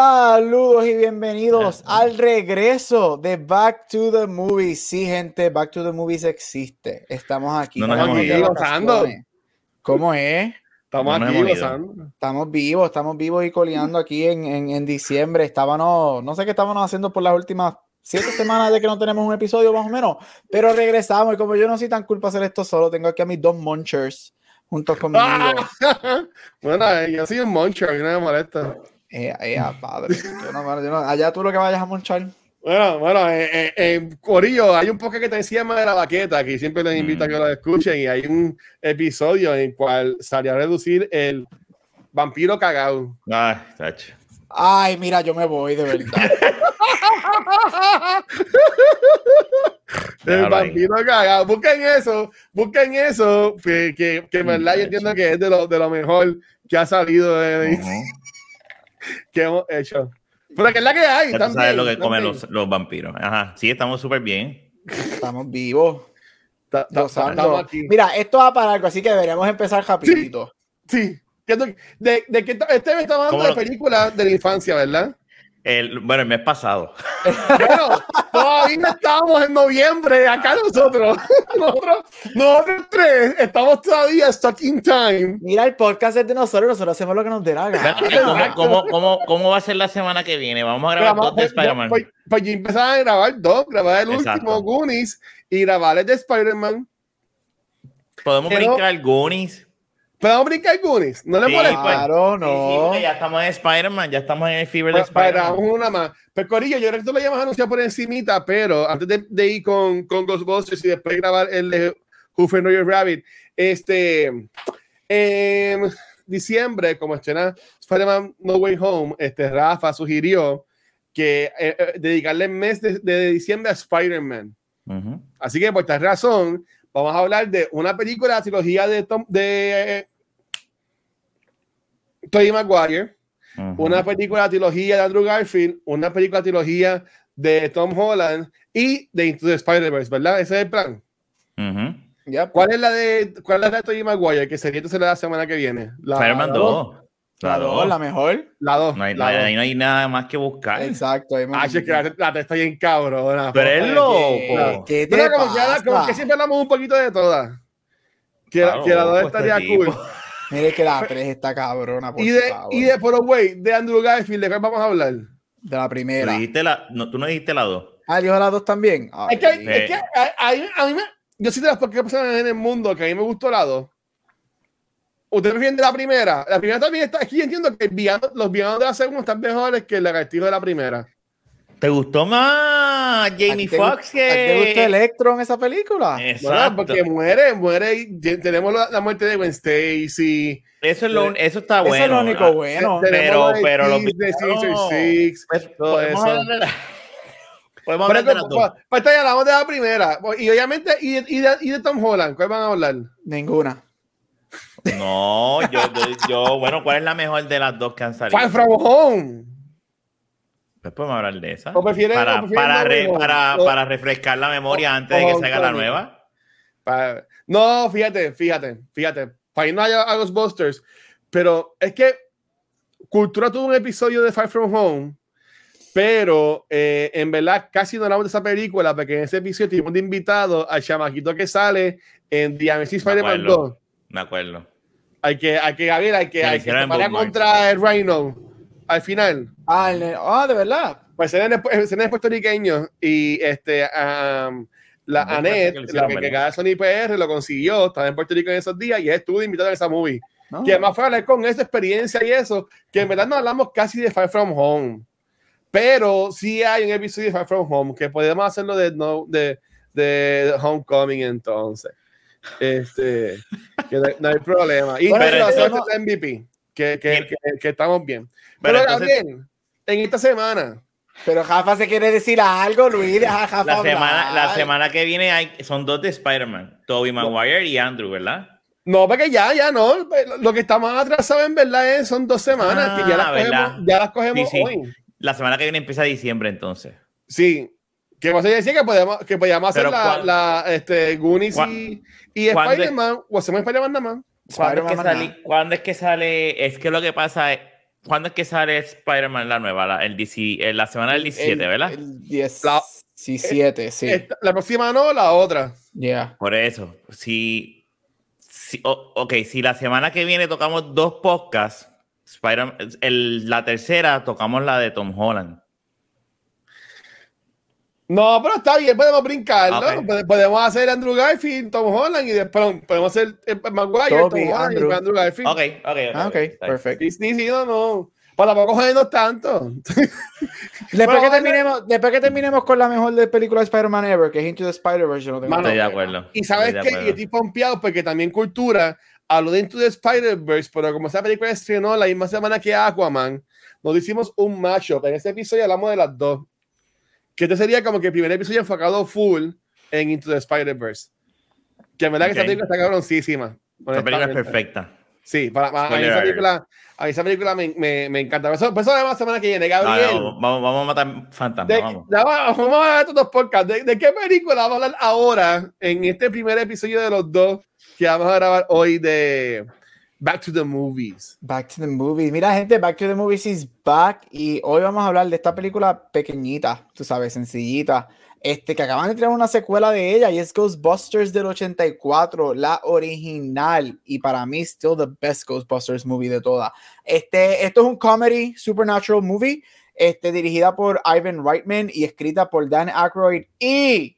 Saludos y bienvenidos al regreso de Back to the Movies. Sí, gente, Back to the Movies existe. Estamos aquí. No nos Estamos aquí vacaciones. ¿Cómo es? Estamos No aquí gozando. Estamos vivos, estamos vivos y coleando aquí en, en, en diciembre. Estábamos, no sé qué estábamos haciendo por las últimas siete semanas de que no tenemos un episodio más o menos, pero regresamos y como yo no soy tan culpa hacer esto solo, tengo aquí a mis dos munchers juntos conmigo. bueno, eh, yo soy un mí no me molesta. Eh, eh, ah, padre. Yo no- yo no- allá tú lo que vayas a monchar. Bueno, bueno, eh, eh, eh, Corillo, hay un podcast que te llama de la baqueta, que siempre les invito a que lo escuchen, y hay un episodio en el cual salió a reducir el vampiro cagado. Ay, tacho. Ay, mira, yo me voy de verdad. El vampiro cagado. Busquen eso, busquen eso, que, que, que en verdad yo entiendo que es de lo, de lo mejor que ha salido de. Que hemos hecho. Pero que es la que hay. Ya tú sabes lo que comen los, los vampiros. Ajá, sí, estamos súper bien. Estamos vivos. Ta- ta-. Estamos aquí. Mira, esto va para algo, así que deberíamos empezar rapidito. Sí. ¿Qué es lo que- De, de que este me está hablando ¿Cómo de películas de la infancia, ¿verdad? El, bueno, el mes pasado. Bueno, todavía estamos en noviembre, acá nosotros, nosotros, nosotros tres, estamos todavía stuck in time. Mira, el podcast es de nosotros, nosotros hacemos lo que nos dé la gana. ¿Cómo, cómo, cómo, cómo va a ser la semana que viene? Vamos a grabar Grabamos- dos de Spider-Man. Pues, pues yo empezaba a grabar dos, grabar el Exacto. último Goonies y grabar el de Spider-Man. Podemos pero- brincar Goonies. ¿Podemos brincar Goonies? ¿No le Sí, molesta? pues. Claro, Sí, sí, no. porque ya estamos en Spider-Man, ya estamos en el fever de Pa- Para Spider-Man. una más. Pero Corillo, yo creo que tú lo llamas a anunciar por encimita, pero antes de, de ir con, con Ghostbusters y después grabar el de Who Framed Roger Rabbit, este, en diciembre, como estrena Spider-Man No Way Home, este, Rafa sugirió que eh, eh, dedicarle el mes de, de diciembre a Spider-Man. Ujú. Así que por esta razón, vamos a hablar de una película, la trilogía de Tom, de eh, Tobey Maguire, una película trilogía de Andrew Garfield, una película trilogía de Tom Holland y de Into the Spider-Verse, ¿verdad? Ese es el plan. Ya, ¿Cuál es la de cuál es la de Tobey Maguire? Que sería entonces la semana que viene. La, Spider-Man la 2. La La dos, 2. la mejor. La 2. No no hay- dos. ahí no hay nada más que buscar. Exacto. ahí Ah, es que la, la te está bien cabrona. Pero es loco. ¿Qué te Pero como que, pasa? como que siempre hablamos un poquito de todas. Que, Claro, que la 2 loco, estaría este cool. Mire que la 3 está cabrona, por Y de, favor. y de, pero de Andrew Garfield, ¿de cuál vamos a hablar? De la primera. dijiste la, no, tú no dijiste la 2. Ah, dijo la 2 también. Ay, Es que, Sí. es que a, a mí, a mí me, yo soy de las pocas personas en el mundo que a mí me gustó la 2. ¿Ustedes prefieren de la primera? La primera también está. Es que yo entiendo que villano- los villanos de la segunda están mejores que el lagartijo de la primera. ¿Te gustó más ¿a ti Jamie Foxx gu- ¿a ti ¿Te gusta que.? Electro en esa película? Bueno, Exacto. porque muere, muere. tenemos la, la muerte de Gwen Stacy. Eso, es lo, eso está Eso bueno. es lo único Ah, bueno. pero- de pero los de Sinister Six. Pues, todo podemos eso. hablar de la- podemos Pero hablar de las dos. pues, pues, ya hablamos de la primera. Y obviamente, y de, y de, y de Tom Holland, ¿cuál van a hablar? Ninguna. No, yo, yo, yo- bueno, ¿cuál es la mejor de las dos que han salido? Far From Home. Pues podemos hablar de esa. ¿O prefieres- para, para, re- para, refrescar la memoria o- antes de que salga la nueva. No, fíjate, fíjate, fíjate. Para ir no haya a Ghostbusters, pero es que Cultura tuvo un episodio de Far From Home, pero eh, en verdad casi no hablamos de esa película, porque en ese episodio tuvimos de invitado al chamaquito que sale en The Amazing Spider-Man acuerdo. 2. Me acuerdo. Hay que, hay que, Gabriel, hay que, hay que para contra el Rhino al final. Ah, el ah, de verdad. Pues él es, él es puertorriqueño y este, am, la No, Anet, que la que, que cada Sony PR lo consiguió, estaba en Puerto Rico en esos días y estuvo invitado en esa movie. ¿no? Que además fue a hablar con esa experiencia y eso, que en verdad no hablamos casi de Far From Home. Pero sí hay un episodio de Far From Home que podemos hacerlo de, no, de, de Homecoming entonces. Este, que no, no hay problema. Y Bueno, pero hacemos entonces- el MVP, que, que, que, que estamos bien. Pero Pero, entonces- en esta semana, Pero Jafa se quiere decir algo, Luis. Deja a Jafa La semana, la semana que viene hay, son dos de Spider-Man, Tobey Maguire y Andrew, ¿verdad? No, porque ya, ya no. Lo que está más atrasado en verdad es, son dos semanas que ya las Ah, cogemos, ¿verdad? ya las cogemos Sí, sí. hoy. La semana que viene empieza diciembre, entonces. Sí. Que vos decía que podíamos, que podíamos hacer la, ¿cuál- la este, Goonies ¿cuál- y, y Spider-Man, o hacemos Spider-Man nada más. ¿Cuándo es, que Spider-Man sale, ¿Cuándo es que sale? Es que lo que pasa es. ¿Cuándo es que sale Spider-Man la nueva? La, el DC, eh, la semana del 17, El- ¿verdad? El 10, La- 17, sí. Esta- la próxima no, la otra. Yeah. Por eso. Si. si o- ok, si la semana que viene tocamos dos podcasts, Spider el, la tercera tocamos la de Tom Holland. No, pero está bien, podemos brincarlo. Ok. Pode- Podemos hacer Andrew Garfield, Tom Holland y después podemos hacer eh, Maguire, Toby, Tom Holland Andrew. y Andrew Garfield. Ok, ok, ok. Ah, ok, está bien. perfecto. Sí, sí, sí, no, no. Para tampoco jodernos tanto. Después, Bueno, que bueno. terminemos, después que terminemos con la mejor de película de Spider-Man ever, que es Into the Spider-Verse, yo no tengo Mano, Estoy de acuerdo. Y sabes que acuerdo. estoy pompeado porque también Cultura habló de Into the Spider-Verse, pero como esa película estrenó la misma semana que Aquaman, nos hicimos un mashup. En ese episodio hablamos de las dos. Que este sería como que el primer episodio enfocado full en Into the Spider-Verse. Que en verdad que esa Ok. película está cabroncísima. Esta película es perfecta. Sí, para, para- a, mí esa película, a mí esa película me, me, me encanta. Eso, eso además la semana que viene, Gabriel. no, vamos, vamos a matar fantasmas. de- vamos. vamos a ver estos dos podcasts. ¿De, de qué película vamos a hablar ahora en este primer episodio de los dos que vamos a grabar hoy de Back to the Movies? Back to the Movies. Mira, gente, Back to the Movies is back. Y hoy vamos a hablar de esta película pequeñita, tú sabes, sencillita. Este, que acaban de tener una secuela de ella y es Ghostbusters del 84, la original. Y para mí, still the best Ghostbusters movie de todas. Este, esto es un comedy supernatural movie, este, dirigida por Ivan Reitman y escrita por Dan Aykroyd y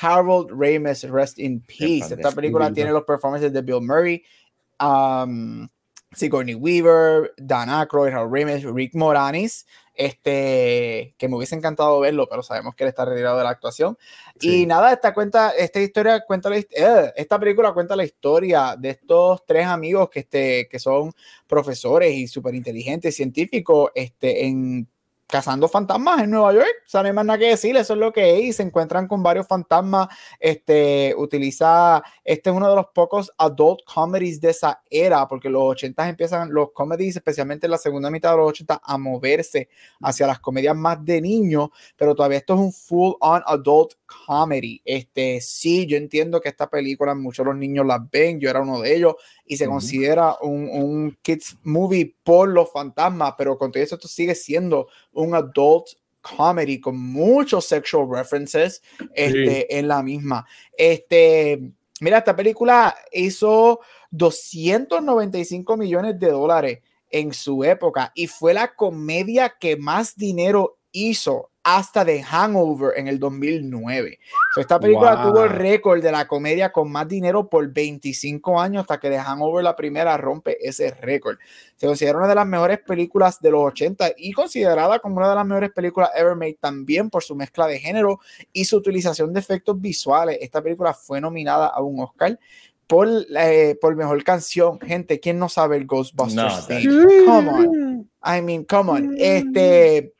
Harold Ramis, Rest in Peace. Esta película tiene los performances de Bill Murray, um, Sigourney Weaver, Dan Aykroyd, Harold Ramis, Rick Moranis, este, que me hubiese encantado verlo, pero sabemos que él está retirado de la actuación. Sí. Y nada, esta cuenta, esta historia cuenta la, eh, esta película cuenta la historia de estos tres amigos que, este, que son profesores y súper inteligentes científicos, este, en cazando fantasmas en Nueva York. O sea, no hay más nada que decir, eso es lo que es. Y se encuentran con varios fantasmas. Este utiliza, este es uno de los pocos adult comedies de esa era, porque los 80 empiezan los comedies, especialmente en la segunda mitad de los 80, a moverse hacia las comedias más de niños, pero todavía esto es un full on adult comedy. Este, sí, yo entiendo que esta película muchos los niños la ven, yo era uno de ellos, y se considera un, un kids movie por los fantasmas, pero con todo eso esto sigue siendo un adult comedy con muchos sexual references este, en la misma. Este, mira, esta película hizo 295 millones de dólares en su época y fue la comedia que más dinero hizo hasta The Hangover en el 2009. So, esta película Wow. tuvo el récord de la comedia con más dinero por 25 años hasta que The Hangover la primera rompe ese récord. Se considera una de las mejores películas de los 80 y considerada como una de las mejores películas ever made también por su mezcla de género y su utilización de efectos visuales. Esta película fue nominada a un Oscar por, eh, por mejor canción. Gente, ¿quién no sabe el Ghostbusters No, theme? Come on. I mean, come on. Este,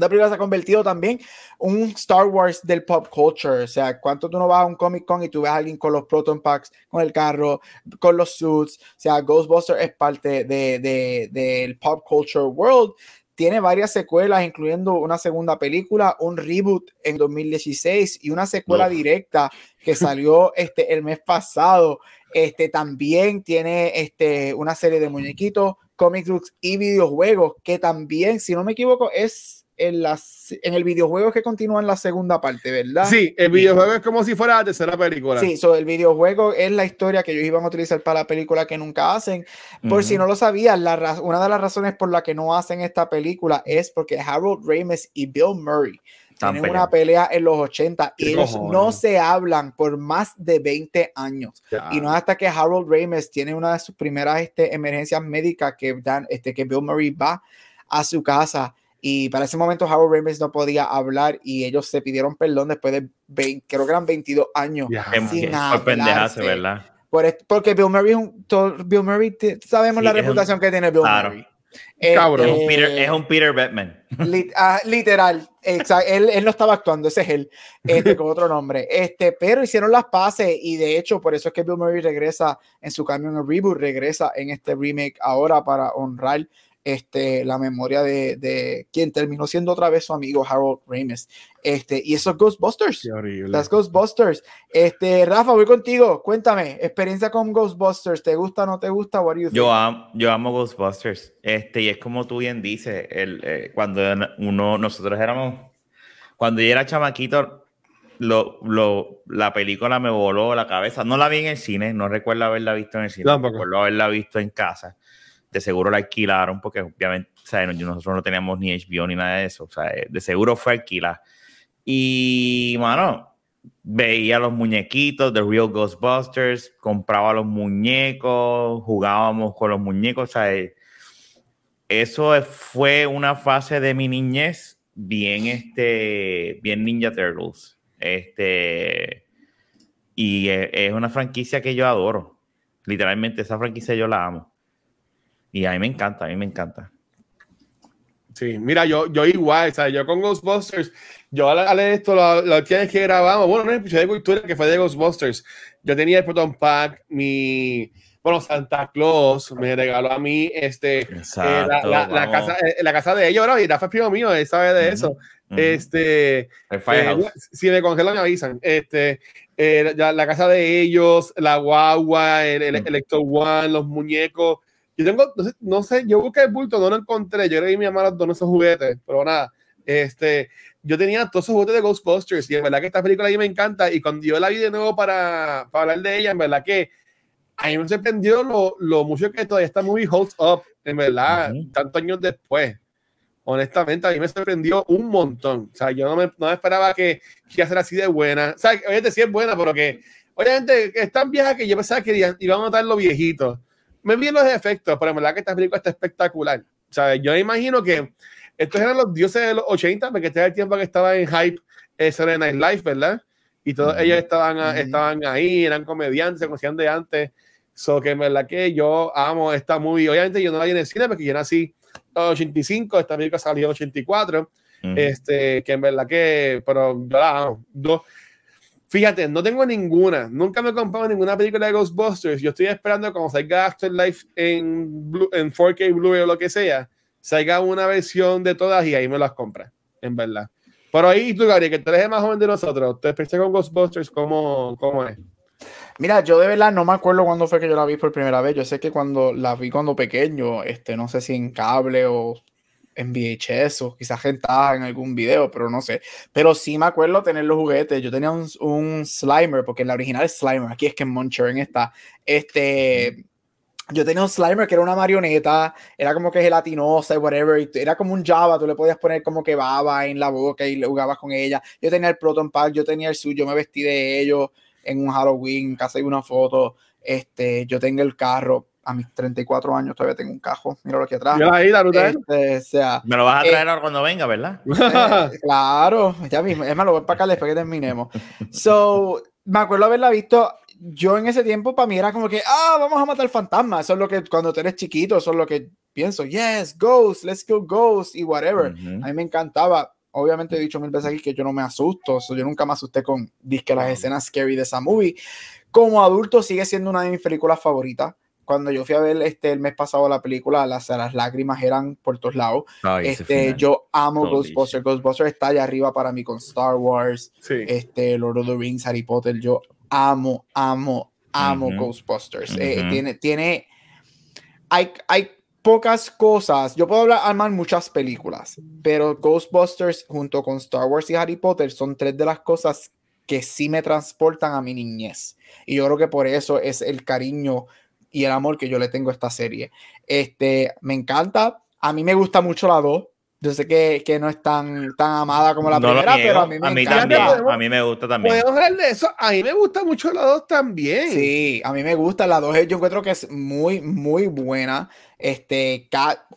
la película se ha convertido también un Star Wars del pop culture. O sea, ¿cuánto tú no vas a un Comic Con y tú ves a alguien con los Proton Packs, con el carro, con los suits? O sea, Ghostbusters es parte de, de- del pop culture world. Tiene varias secuelas, incluyendo una segunda película, un reboot en 2016 y una secuela Uf. directa que salió este, el mes pasado. Este también tiene este, una serie de muñequitos, comic books y videojuegos que también, si no me equivoco, es en, las, en el videojuego que continúa en la segunda parte, ¿verdad? Sí, el videojuego es como si fuera la tercera película. Sí, so el videojuego es la historia que ellos iban a utilizar para la película que nunca hacen. Por si Ujú. no lo sabían, la una de las razones por la que no hacen esta película es porque Harold Ramis y Bill Murray tienen una pelea en los 80 y ¿Qué ellos cojones? no se hablan por más de 20 años. Ya. Y no es hasta que Harold Ramis tiene una de sus primeras este, emergencias médicas que, dan, este, que Bill Murray va a su casa. Y para ese momento Harold Ramis no podía hablar y ellos se pidieron perdón después de 20, creo que eran 22 años. Em- sin Por pendejarse. ¿verdad? Por est- porque Bill Murray es un, to- Bill Murray, te- sabemos Sí, la es un- reputación que tiene Bill claro. Murray. Cabrón. Es un Peter, es un Peter Batman. lit- ah, literal, Exacto, él, él, no estaba actuando, ese es él, este, con otro nombre. Este, pero hicieron las paces y de hecho, por eso es que Bill Murray regresa en su cambio en el reboot, regresa en este remake ahora para honrar este, la memoria de, de, quien terminó siendo otra vez su amigo Harold Ramis. Este, y esos Ghostbusters. Las Ghostbusters. Este, Rafa, voy contigo. Cuéntame, experiencia con Ghostbusters. ¿Te gusta o no te gusta? yo, amo, yo amo Ghostbusters. Este, y es como tú bien dices, el, eh, cuando uno, nosotros éramos, cuando yo era chamaquito, lo, lo, la película me voló la cabeza. No la vi en el cine, no recuerdo haberla visto en el cine, recuerdo haberla visto en casa de seguro la alquilaron porque obviamente nosotros no teníamos ni HBO ni nada de eso, o sea, de seguro fue alquilar. Y, mano, veía los muñequitos de Real Ghostbusters, compraba los muñecos, jugábamos con los muñecos, o sea, eso fue una fase de mi niñez bien, este, bien Ninja Turtles. Este, y es una franquicia que yo adoro. Literalmente, esa franquicia yo la amo. Y a mí me encanta, a mí me encanta. Sí, mira, yo, yo igual, ¿sabes? Yo con Ghostbusters, yo al leer esto, lo tienes que grabamos, bueno, no episodio de cultura que fue de Ghostbusters, yo tenía el Proton Pack, mi, bueno, Santa Claus me regaló a mí este, eh, la, casa, eh, la casa de ellos, ¿no? y Rafa es primo mío, él sabe de eso. Este, eh, si me congelan, me avisan. Este, la, casa de ellos, la guagua, el, el Electro One, los muñecos yo tengo, no sé, yo busqué el bulto, no lo encontré. Yo creo que mi mamá donó esos juguetes, pero nada. Este, yo tenía todos esos juguetes de Ghostbusters y en verdad que esta película a mí me encanta. Y cuando yo la vi de nuevo para, para hablar de ella, en verdad que a mí me sorprendió lo, lo mucho que todavía está muy holds up, en verdad, tantos años después. Honestamente, a mí me sorprendió un montón. O sea, yo no me, no me esperaba que, que iba a ser así de buena. O sea, obviamente sí es buena, pero que, obviamente, es tan vieja que yo pensaba que iba a notar lo viejito me vi los efectos, pero en verdad que esta película está espectacular. O sea, yo imagino que estos eran los dioses de los 80, porque este era el tiempo que estaba en hype eh, Saturday Night Live, ¿verdad? Y todos ellos estaban, estaban ahí, eran comediantes, se conocían de antes. So que en verdad que yo amo esta movie. Obviamente yo no la vi en el cine porque yo nací en 85, esta película salió en 84. Este, que en verdad que, pero yo la amo. Dos, Fíjate, no tengo ninguna, nunca me he comprado ninguna película de Ghostbusters. Yo estoy esperando cuando salga Afterlife en, en 4K Blu-ray o lo que sea, salga una versión de todas y ahí me las compra, en verdad. Pero ahí tú, Gabriel, que tú eres más joven de nosotros, ¿te expresé con Ghostbusters cómo, cómo es? Mira, yo de verdad no me acuerdo cuándo fue que yo la vi por primera vez. Yo sé que cuando la vi cuando pequeño, este, no sé si en cable o en VHS o quizás rentada en algún video, pero no sé. Pero sí me acuerdo tener los juguetes. Yo tenía un, un Slimer, porque en la original es Slimer, aquí es que en Monchern está. Este, yo tenía un Slimer que era una marioneta, era como que gelatinosa y whatever, era como un Java, tú le podías poner como que baba en la boca y le jugabas con ella. Yo tenía el Proton Pack, yo tenía el suyo, me vestí de ellos en un Halloween, casi una foto. Este, yo tengo el carro a mis 34 años todavía tengo un cajo. Mira lo que atrás. Este, sea, Me lo vas a traer eh, ahora cuando venga, ¿verdad? Eh, claro, ya mismo. Es más, lo voy a empacar después que terminemos. So, me acuerdo haberla visto. Yo en ese tiempo, para mí era como que, ah, vamos a matar fantasmas. Eso es lo que cuando tú eres chiquito, eso es lo que pienso. Yes, ghost, let's go ghost y whatever. A mí me encantaba. Obviamente he dicho mil veces aquí que yo no me asusto. yo nunca me asusté con disque las escenas scary de esa movie. Como adulto sigue siendo una de mis películas favoritas cuando yo fui a ver este el mes pasado la película, las, las lágrimas eran por todos lados. este, yo amo Ghostbusters. Ghostbusters está allá arriba para mí con Star Wars, este, Lord of the Rings, Harry Potter. Yo amo, amo, amo Ghostbusters. Eh, tiene, tiene, hay, hay pocas cosas. Yo puedo hablar, armar muchas películas, pero Ghostbusters junto con Star Wars y Harry Potter son tres de las cosas que sí me transportan a mi niñez. Y yo creo que por eso es el cariño y el amor que yo le tengo a esta serie. Este, me encanta. A mí me gusta mucho la 2. Yo sé que, que, no es tan, tan amada como la primera, pero a mí me a mí También, a mí me gusta también. Podemos hablar de eso. A mí me gusta mucho la 2 también. Sí, a mí me gusta la 2. Yo encuentro que es muy, muy buena. Este,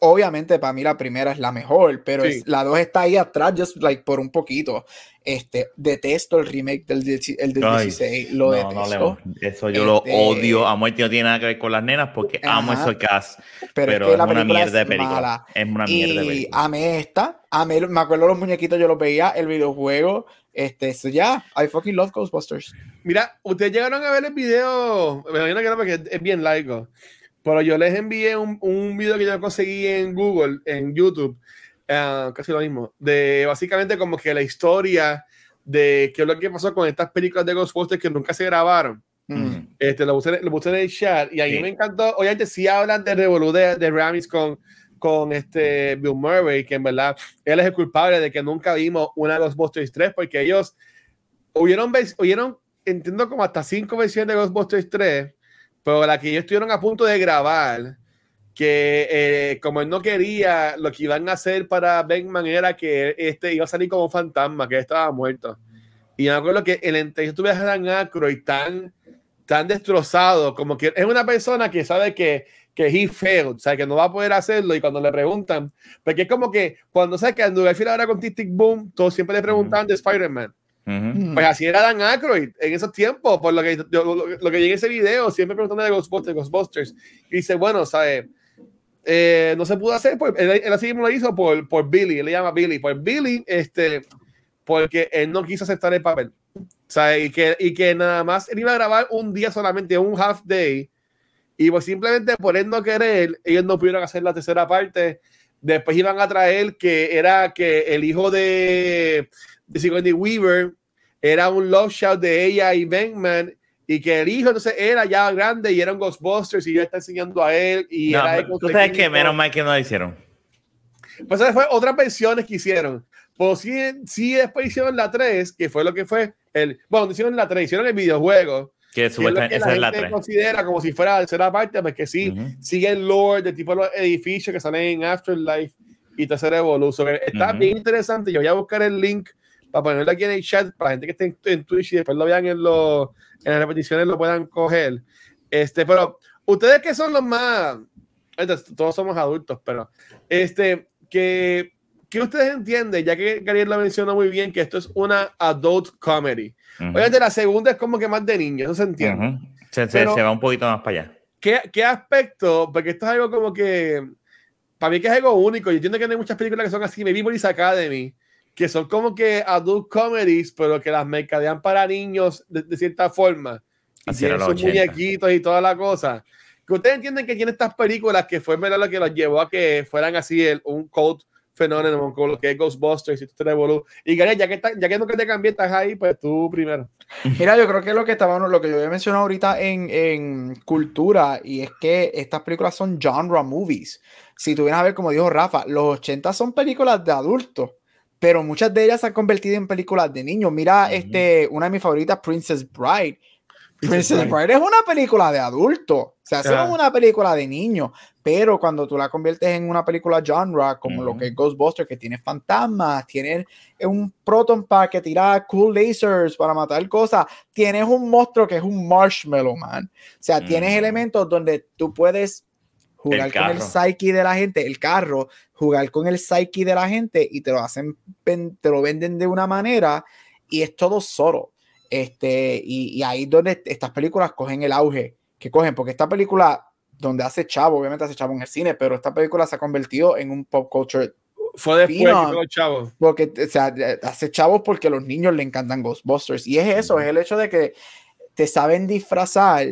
obviamente para mí la primera es la mejor, pero la dos está ahí atrás, just like por un poquito. Este, detesto el remake del, el del 16, lo detesto. eso yo lo este, odio a muerte, no tiene nada que ver con las nenas porque amo ese cast, pero, es, una mierda de película. Es una mierda de película. Amé esta, amé, me acuerdo los muñequitos, yo los veía, el videojuego, este, eso ya, I fucking love Ghostbusters. Mira, ustedes llegaron a ver el video, me imagino que no, porque es bien laico, pero yo les envié un, un video que yo conseguí en Google, en YouTube, uh, casi lo mismo, de básicamente como que la historia de qué es lo que pasó con estas películas de Ghostbusters que nunca se grabaron. Mm. Este, lo, puse, lo puse en el chat y a mí me encantó. Obviamente, sí hablan de Revolu de, de Ramis con con este Bill Murray, que en verdad él es el culpable de que nunca vimos una Ghostbusters 3, porque ellos hubieron, hubieron entiendo como hasta cinco versiones de Ghostbusters 3, pero la que ellos estuvieron a punto de grabar, que eh, como él no quería, lo que iban a hacer para Beckman era que este iba a salir como un fantasma, que estaba muerto. Y me acuerdo que el entrevista tuve a Dan Aykroyd tan, tan destrozado, como que es una persona que sabe que que he failed, o sea, que no va a poder hacerlo y cuando le preguntan, porque es como que cuando sabes que Andrew Garfield ahora con Tic Boom, todos siempre le preguntaban de Spider-Man. Pues así era Dan Aykroyd en esos tiempos, por lo que, lo, que llegué ese video, siempre preguntando de Ghostbusters, Ghostbusters. Y dice, bueno, ¿sabes? Eh, no se pudo hacer, pues, él, así mismo lo hizo por, por Billy, le llama Billy, por Billy, este, porque él no quiso aceptar el papel. O y que, y que nada más él iba a grabar un día solamente, un half day, y pues simplemente por él no querer, ellos no pudieron hacer la tercera parte. Después iban a traer que era que el hijo de, de Sigourney Weaver era un love shout de ella y Bankman y que el hijo entonces era ya grande y era un Ghostbusters y yo está enseñando a él y no, era tú sabes que menos mal que no lo hicieron. Pues esa fue otras versiones que hicieron. Pues sí, sí después hicieron la 3 que fue lo que fue el bueno hicieron la 3 hicieron el videojuego. Que supuestamente es la, gente considera como si fuera la tercera parte, porque sí, sigue el lore de tipo los edificios que salen en Afterlife y tercera evolución. Está bien interesante. Yo voy a buscar el link para ponerlo aquí en el chat para la gente que esté en, Twitch y después lo vean en, los en las repeticiones, lo puedan coger. Este, pero ustedes que son los más, todos somos adultos, pero este, que, que ustedes entienden, ya que Gabriel lo mencionó muy bien, que esto es una adult comedy. Obviamente la segunda es como que más de niño, eso se entiende. se, va un poquito más para allá. ¿qué, ¿Qué aspecto? Porque esto es algo como que, para mí que es algo único. Yo entiendo que hay muchas películas que son así, me vi Police Academy, que son como que adult comedies, pero que las mercadean para niños de, cierta forma. Y tienen sus muñequitos y toda la cosa. Que ustedes entienden que tiene estas películas que fue lo que los llevó a que fueran así el, un cult fenómeno con lo que es Ghostbusters y te Y Gary, ya que, ya que no que te cambié, estás ahí, pues tú primero. Mira, yo creo que lo que estábamos, lo que yo había mencionado ahorita en, en, cultura, y es que estas películas son genre movies. Si tú vienes a ver, como dijo Rafa, los 80 son películas de adultos, pero muchas de ellas se han convertido en películas de niños. Mira, este, una de mis favoritas, Princess Bride. Princess Bride es una película de adultos. O sea, es una película de niños, pero cuando tú la conviertes en una película genre, como lo que es Ghostbusters, que tiene fantasmas, tiene un proton pack que tira cool lasers para matar cosas, tienes un monstruo que es un marshmallow man. O sea, tienes elementos donde tú puedes jugar con el psyche de la gente, el carro, jugar con el psyche de la gente y te lo hacen, te lo venden de una manera y es todo solo. Este, y, y ahí donde estas películas cogen el auge que cogen, porque esta película donde hace chavo, obviamente hace chavo en el cine, pero esta película se ha convertido en un pop culture. Fue después de chavo. Porque, o sea, hace chavos porque a los niños le encantan Ghostbusters. Y es eso, es el hecho de que te saben disfrazar,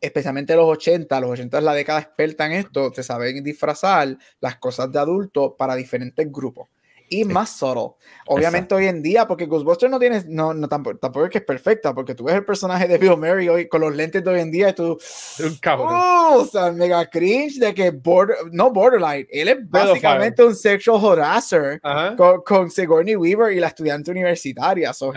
especialmente los 80, los 80 es la década experta en esto, te saben disfrazar las cosas de adulto para diferentes grupos. Y más solo. Obviamente hoy en día, porque Ghostbusters no tiene, no, no tampoco, tampoco, es que es perfecta, porque tú ves el personaje de Bill Murray hoy con los lentes de hoy en día y tú, un cabrón. Oh, o sea, mega cringe de que border, no borderline, él es básicamente un sexual harasser con, con, Sigourney Weaver y la estudiante universitaria, so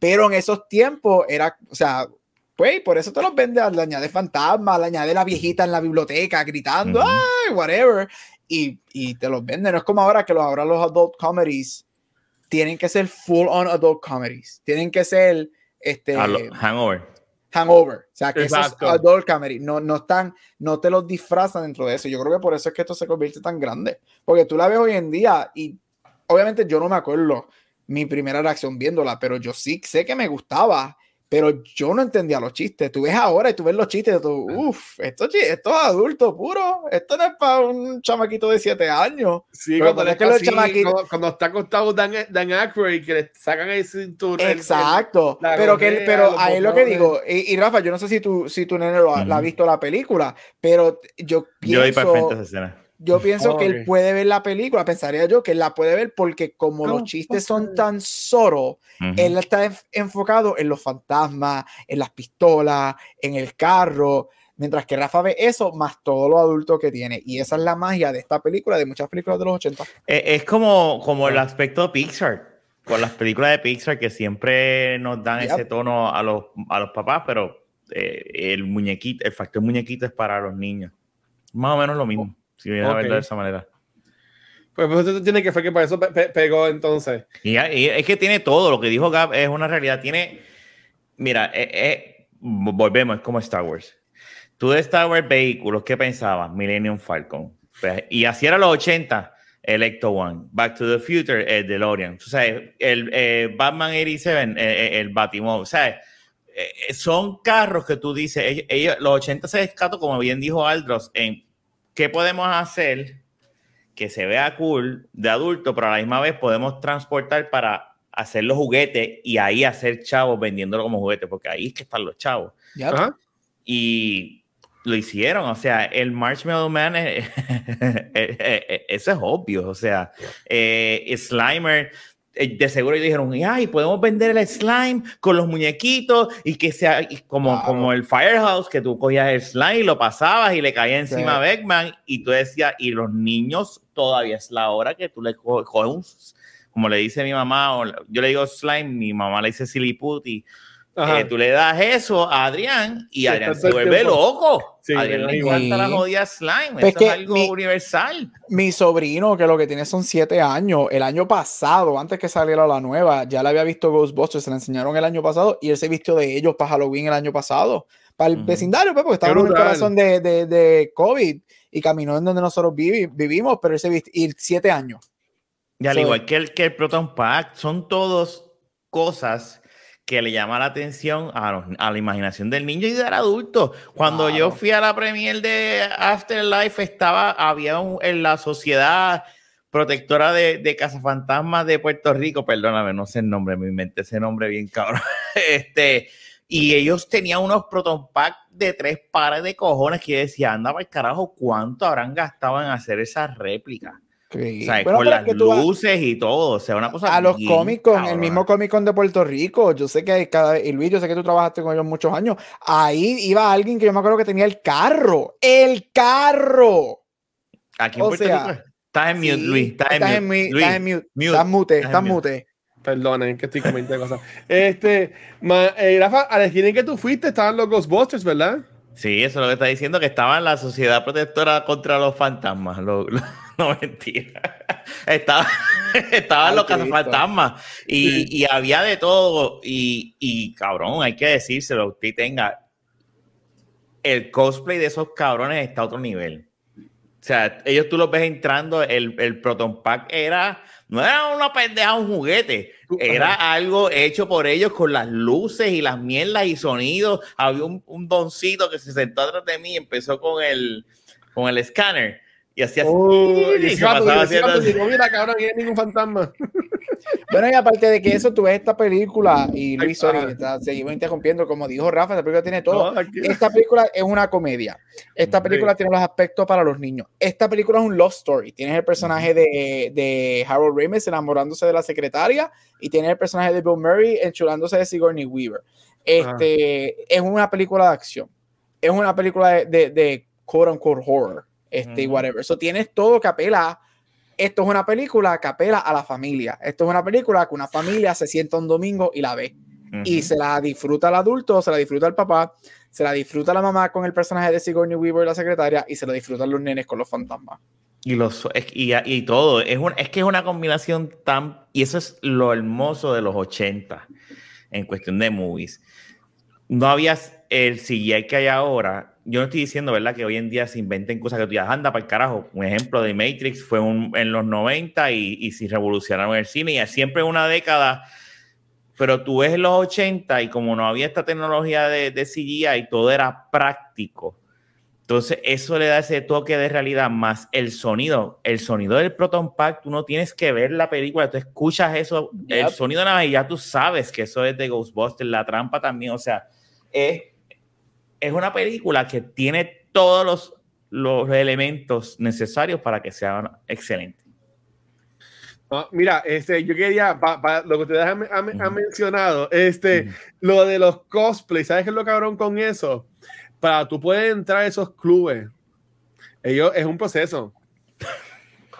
Pero en esos tiempos era, o sea, pues por eso te los vende, le añade fantasma, le añade la viejita en la biblioteca gritando, ay, whatever y, y, te los venden. No es como ahora que los, ahora los adult comedies tienen que ser full on adult comedies. Tienen que ser este hangover. hangover. O sea, que Exacto. esos adult comedy no, no están, no te los disfrazan dentro de eso. Yo creo que por eso es que esto se convierte tan grande. Porque tú la ves hoy en día y obviamente yo no me acuerdo mi primera reacción viéndola, pero yo sí sé que me gustaba, pero yo no entendía los chistes. Tú ves ahora y tú ves los chistes tú, uff, esto, esto es adulto puro, esto no es para un chamaquito de 7 años. Sí, Pero cuando, es le que los está así, chamaquitos- cuando, cuando está acostado Dan, Dan Aykroyd que le sacan el cinturón. el- Exacto, pero que pero ahí es lo que digo, y, y Rafa, yo no sé si tu, si tu nene lo ha, la ha visto la película, pero yo Yo voy para pienso, escena. Yo pienso que él puede ver la película, pensaría yo que él la puede ver porque como los chistes son tan soros, él está enf- enfocado en los fantasmas, en las pistolas, en el carro, mientras que Rafa ve eso más todo lo adulto que tiene, y esa es la magia de esta película, de muchas películas de los 80. Eh, Es como, como el aspecto de Pixar, con las películas de Pixar que siempre nos dan Yep. ese tono a los, a los papás, pero eh, el muñequito, el factor muñequito es para los niños. Más o menos lo mismo, si vienes a verlo de esa manera. Pues, pues eso tiene que fue que por eso pe- pe- pegó entonces. Y, y es que tiene todo, lo que dijo Gab es una realidad. Tiene, mira, eh, eh, volvemos, es como Star Wars. Tú de Star Wars vehículos, ¿qué pensabas? Millennium Falcon. Pues, y así era los 80, el Ecto One. Back to the Future, el DeLorean. O sea, el eh, Batman 87, eh, eh, el Batimóvil. O sea, son carros que tú dices, ellos, ellos- los 80 se descató, como bien dijo Aldros, en qué podemos hacer que se vea cool de adulto, pero a la misma vez podemos transportar para hacer los juguetes y ahí hacer chavos vendiéndolo como juguete, porque ahí es que están los chavos. ¿ya? Ajá. Y lo hicieron, o sea, el Marshmallow Man, eh, eh, eh, eso es obvio, o sea, eh, Slimer, de seguro ellos dijeron, ay, podemos vender el slime con los muñequitos y que sea y como, Wow. como el Firehouse, que tú cogías el slime y lo pasabas y le caía encima Sí. a Beckman y tú decías, y los niños todavía es la hora que tú le co- coges un, como le dice mi mamá, o yo le digo slime, mi mamá le dice silly putty. Eh, tú le das eso a Adrián y Sí, Adrián se vuelve tiempo. loco. Sí, Adrián le encanta la jodida slime. Pues Eso que es algo mi- universal. Mi sobrino, que lo que tiene son siete años, el año pasado, antes que saliera la nueva, ya le había visto Ghostbusters, se la enseñaron el año pasado y él se vistió de ellos para Halloween el año pasado, para el vecindario, pues, porque estábamos en el corazón de, de, de COVID y caminó en donde nosotros vivi- vivimos, pero él se vistió, y siete años. Y al So- igual que el, que el Proton Pack, son todos cosas que le llama la atención a, los- a la imaginación del niño y del adulto. Cuando yo fui a la premier de Afterlife, estaba, había un- en la sociedad protectora de, de cazafantasmas de Puerto Rico, perdóname, no sé el nombre, me inventé ese nombre bien cabrón. Este, y ellos tenían unos Proton Pack de tres pares de cojones que decía, anda para el carajo, ¿cuánto habrán gastado en hacer esas réplicas? Sí. O sea, Bueno, con las que tú vas- luces y todo. O sea, una cosa. a los Comic Con, el mismo Comic Con de Puerto Rico, yo sé que hay cada, y Luis, yo sé que tú trabajaste con ellos muchos años, ahí iba alguien que yo me acuerdo que tenía el carro, el carro. Aquí en o Puerto sea, Rico. Estás en mute, Sí, Luis. Estás en mute. mute, Luis, estás en mute, mute, estás mute, estás en estás mute. mute. Perdonen que estoy comentando cosas. Este, ma, eh, Rafa, a la esquina en que tú fuiste estaban los Ghostbusters, ¿verdad? Sí, eso es lo que está diciendo, que estaba en la Sociedad Protectora contra los Fantasmas. Lo- lo- no, mentira. Estaba, estaban los cazafantasmas y, y había de todo. Y, y, cabrón, hay que decírselo, usted tenga. El cosplay de esos cabrones está a otro nivel. O sea, ellos tú los ves entrando, el, el Proton Pack era, no era una pendeja, un juguete, era algo hecho por ellos con las luces y las mierdas y sonidos. Había un, un doncito que se sentó atrás de mí y empezó con el, con el escáner y hacía así, Oh, y y se pasaba haciendo mira, cabrón, no hay ningún fantasma. Bueno, y aparte de que eso, tú ves esta película, y Luis, sorry, ah. está- seguimos interrumpiendo, como dijo Rafa, esta película tiene todo. No, Esta película es una comedia. Esta película Sí. tiene los aspectos para los niños. Esta película es un love story. Tienes el personaje de, de Harold Ramis enamorándose de la secretaria y tienes el personaje de Bill Murray enchulándose de Sigourney Weaver. Este es una película de acción. Es una película de, de, de quote unquote horror. Este, y whatever. Eso tienes todo que apela. Esto es una película que apela a la familia. Esto es una película que una familia se sienta un domingo y la ve y se la disfruta el adulto, se la disfruta el papá, se la disfruta la mamá con el personaje de Sigourney Weaver, la secretaria, y se la disfrutan los nenes con los fantasmas. Y, los, y, y todo. Es, un- es que es una combinación tan. Y eso es lo hermoso de los 80 en cuestión de movies. no había el CGI que hay ahora. Yo no estoy diciendo, ¿verdad? Que hoy en día se inventen cosas que tú digas, anda para el carajo. Un ejemplo de Matrix fue en los 90 y, y se revolucionaron el cine. Y siempre una década pero tú ves en los 80 y como no había esta tecnología de, de CGI, todo era práctico. Entonces, eso le da ese toque de realidad más el sonido. El sonido del Proton Pack, tú no tienes que ver la película, tú escuchas eso, el sonido nada más y ya tú sabes que eso es de Ghostbusters, la trampa también. O sea, es, es una película que tiene todos los, los elementos necesarios para que sea excelente mira, este, yo quería, lo que ustedes han, mencionado, este, lo de los cosplays, ¿sabes qué es lo cabrón con eso? Para tú puedes entrar a esos clubes, ellos, es un proceso.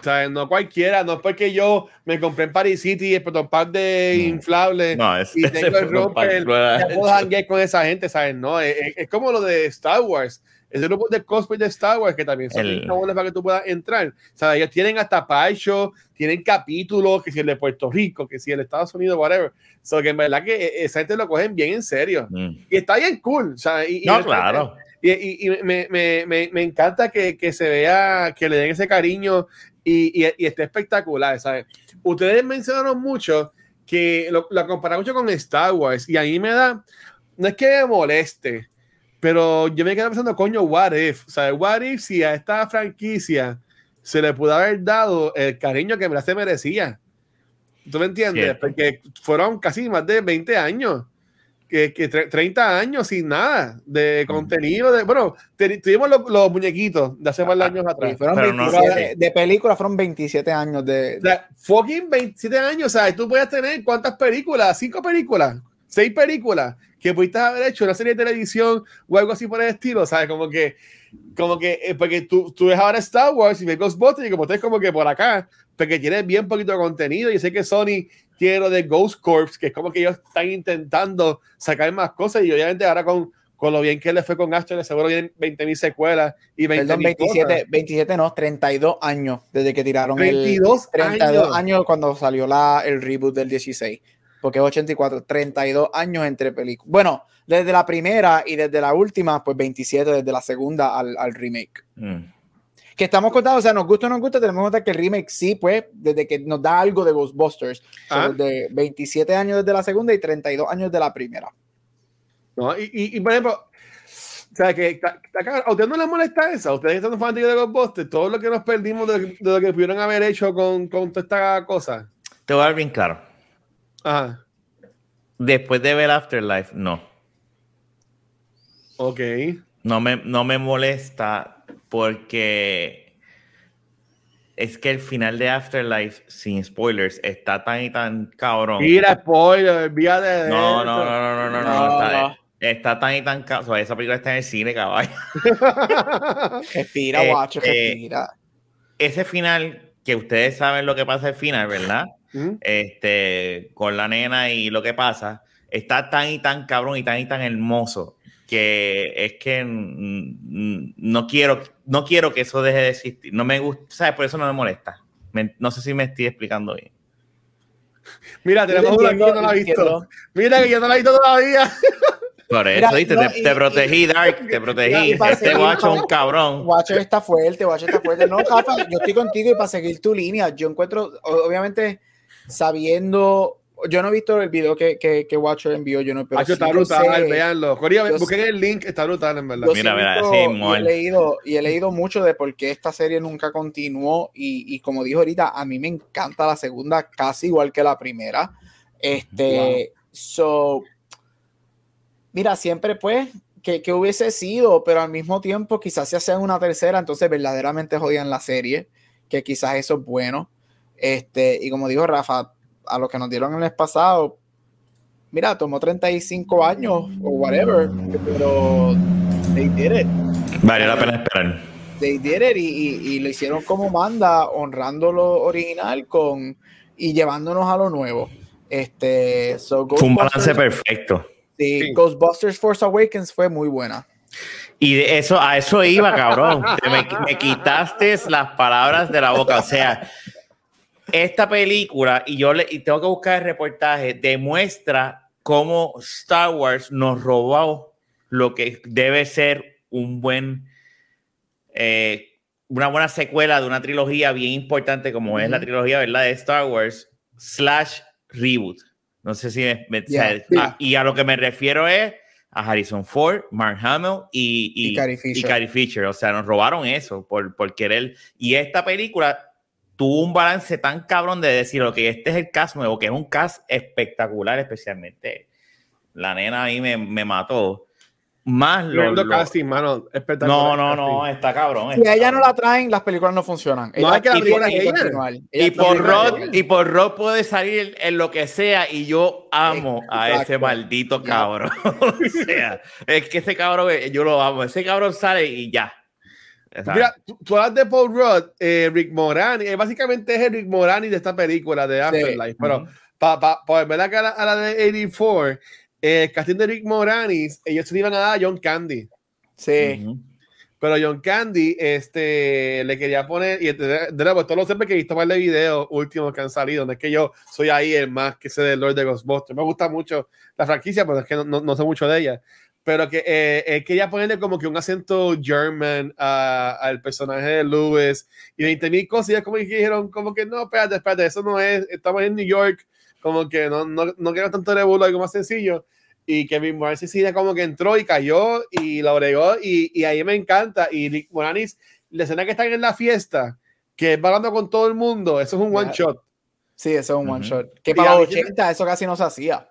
Sea, no cualquiera, no es porque yo me compré en Paris City el Proton Pack de inflable no, es, y tengo el romper, puedo con esa gente, ¿sabes? No, es, es, como lo de Star Wars ese grupo de cosplay de Star Wars que también son el... para que tú puedas entrar. Sea, ellos tienen hasta Pacho, tienen capítulos, que si el de Puerto Rico, que si el de Estados Unidos, whatever. O sea, que en verdad que e, esa gente lo cogen bien en serio. Mm. Y está bien cool. Y, no, claro. Y, y me, me, me, me, encanta que, que, se vea, que le den ese cariño y, y esté espectacular, ¿sabes? Ustedes mencionaron mucho que lo, lo comparan mucho con Star Wars y a mí me da, no es que me moleste, pero yo me quedé pensando, coño, what if? Sea, what if si a esta franquicia se le pudo haber dado el cariño que me se merecía. ¿Tú me entiendes? Porque fueron casi más de 20 años, que, que 30 años sin nada de contenido. De, bueno, tuvimos los, muñequitos de hace varios años atrás. de, películas fueron 27 años de... O sea, fucking 27 años, o sea, tú puedes tener cuántas películas, cinco películas, seis películas que pudiste haber hecho una serie de televisión o algo así por el estilo, ¿sabes? Como que, como que, eh, porque tú, tú ves ahora Star Wars y ves Ghostbusters y como es como que por acá, porque tiene bien poquito de contenido y sé que Sony tiene lo de Ghost Corps, que es como que ellos están intentando sacar más cosas y obviamente ahora con, con lo bien que le fue con Astro, seguro vienen 20.000 secuelas y 20 Perdón, 27, 27 no, 32 años desde que tiraron 22 el 32 años. cuando salió la, el reboot del 16 porque es 84, 32 años entre películas. Bueno, desde la primera y desde la última, pues 27 desde la segunda al, al remake. Mm. Que estamos contando, o sea, nos gusta o no nos gusta, tenemos que contar que el remake sí, pues, desde que nos da algo de Ghostbusters. Ah. de 27 años desde la segunda y 32 años de la primera. No, y, y, por ejemplo, o sea, que a ustedes no les molesta eso, a ustedes están fanáticos de Ghostbusters, todo lo que nos perdimos de, de, lo que pudieron haber hecho con, con toda esta cosa. Te voy a dar bien claro Después de ver Afterlife, no. Ok. No me, no me molesta porque es que el final de Afterlife, sin spoilers, está tan y tan cabrón. Mira, spoiler, vía de. No, no, no, no, no, no, Está, tan y tan cabrón. esa película está en el cine, caballo. respira, guacho, este, respira. Ese final, que ustedes saben lo que pasa al final, ¿verdad? este, con la nena y lo que pasa, está tan y tan cabrón y tan y tan hermoso que es que no quiero, no quiero que eso deje de existir. No me gusta, ¿sabes? Por eso no me molesta. no sé si me estoy explicando bien. Mira, tenemos una que no la ha visto. Mira que yo no la he visto todavía. Por eso, te, protegí, Dark, te protegí. este guacho es un cabrón. Guacho está fuerte, guacho está fuerte. No, Rafa, yo estoy contigo y para seguir tu línea, yo encuentro, obviamente, sabiendo yo no he visto el video que, que, que Watcher envió, yo no pero sí está brutal, veanlo. busquen el link, está brutal en verdad. Mira, mira, sí, y, he leído, y he leído mucho de por qué esta serie nunca continuó y, y, como dijo ahorita, a mí me encanta la segunda casi igual que la primera. Este, so, mira, siempre pues, que, que, hubiese sido, pero al mismo tiempo quizás se hacen una tercera, entonces verdaderamente jodían la serie, que quizás eso es bueno. Este, y como dijo Rafa, a lo que nos dieron el mes pasado, mira, tomó 35 años o whatever, pero they did it. Vale la pena esperar. They did it y, lo hicieron como manda, honrando lo original con y llevándonos a lo nuevo. Este, so fue un balance perfecto. Sí, Ghostbusters Force Awakens fue muy buena. Y de eso, a eso iba, cabrón. me, me, quitaste las palabras de la boca. O sea, esta película, y yo le, y tengo que buscar el reportaje, demuestra cómo Star Wars nos robó lo que debe ser un buen, eh, una buena secuela de una trilogía bien importante como es la trilogía, ¿verdad? De Star Wars slash reboot. No sé si me, ah, y a lo que me refiero es a Harrison Ford, Mark Hamill y, y, Carrie Fisher. O sea, nos robaron eso por, por querer. Y esta película tuvo un balance tan cabrón de decir, ok, este es el cast nuevo, que es un cast espectacular, especialmente la nena a mí me, me mató más lo, casting, mano, No, no, no, está cabrón. Si a ella no la traen, las películas no funcionan. No hay que la y, por Rod, y por Rod puede salir en lo que sea y yo amo a ese maldito cabrón. o sea, es que ese cabrón, yo lo amo. Ese cabrón sale y ya. Mira, tú, hablas de Paul Rudd, eh, Rick Morani, eh, básicamente es el Rick Morani de esta película de Afterlife, pero para pa, pa, ver a la, a la de 84 el casting de Rick Moranis, ellos se iban a dar a John Candy. Sí. Pero John Candy este, le quería poner, y de, de, de todos los que he visto para el video último que han salido, no es que yo soy ahí el más que sé del Lord de Ghostbusters. Me gusta mucho la franquicia, pero es que no, no, sé mucho de ella. Pero que eh, él quería ponerle como que un acento German al personaje de Lewis y 20 mil cosas. Y como que dijeron, como que no, espérate, espérate, eso no es, estamos en New York, como que no, no, no quiero tanto revuelo, algo más sencillo y Kevin Moranis sí como que entró y cayó y lo agregó y, y ahí me encanta y Rick Moranis la escena que están en la fiesta que va hablando con todo el mundo eso es un one shot. Sí eso es un one shot. Que para 80 eso casi no se hacía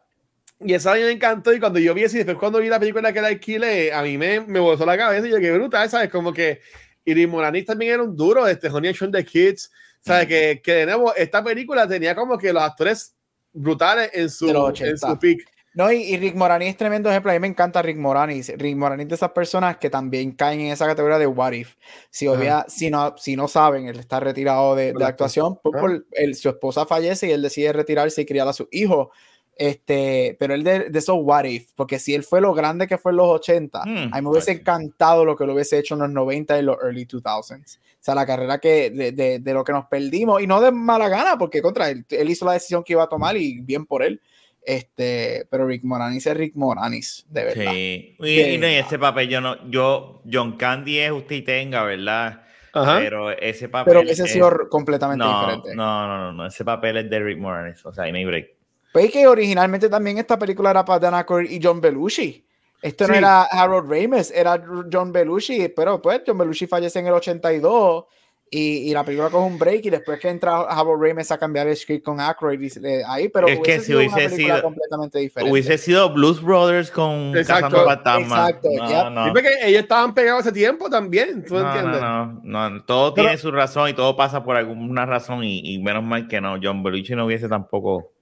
y eso a mí me encantó y cuando yo vi eso y después cuando vi la película que la alquilé a mí me, me voló la cabeza y yo qué brutal ¿sabes? como que y Rick Moranis también era un duro este Honey Action the Kids ¿sabes? que, que de nuevo esta película tenía como que los actores brutales en su, en su peak no, y, Rick Moranis es tremendo ejemplo. A mí me encanta Rick Moranis. Rick Moranis de esas personas que también caen en esa categoría de what if. Si, obvia, si, no, si no saben, él está retirado de, de actuación, pues, por, su esposa fallece y él decide retirarse y criar a su hijo. Este, pero él de, de esos what if, porque si él fue lo grande que fue en los 80, hmm, a mí me hubiese encantado lo que lo hubiese hecho en los 90 y los early 2000s. O sea, la carrera que de, de, de lo que nos perdimos, y no de mala gana, porque contra él, él hizo la decisión que iba a tomar y bien por él este, pero Rick Moranis es Rick Moranis, de verdad. Sí, y, no, este papel yo no, yo, John Candy es usted y tenga, ¿verdad? Pero ese papel. Pero ese ha sido completamente diferente. No, no, no, no, ese papel es de Rick Moranis, o sea, y no hay break. Pues que originalmente también esta película era para Dan Aykroyd y John Belushi. Esto no era Harold Ramis, era John Belushi, pero pues John Belushi fallece en el 82 y, y, la película coge un break y después que entra Harold Ramis a cambiar el script con Aykroyd ahí, pero es que si hubiese sido completamente diferente. Hubiese sido Blues Brothers con Exacto, Exacto, no, no. porque ellos estaban pegados hace tiempo también, ¿tú no, entiendes? No, no, todo tiene su razón y todo pasa por alguna razón y, y menos mal que no, John Belushi no hubiese tampoco...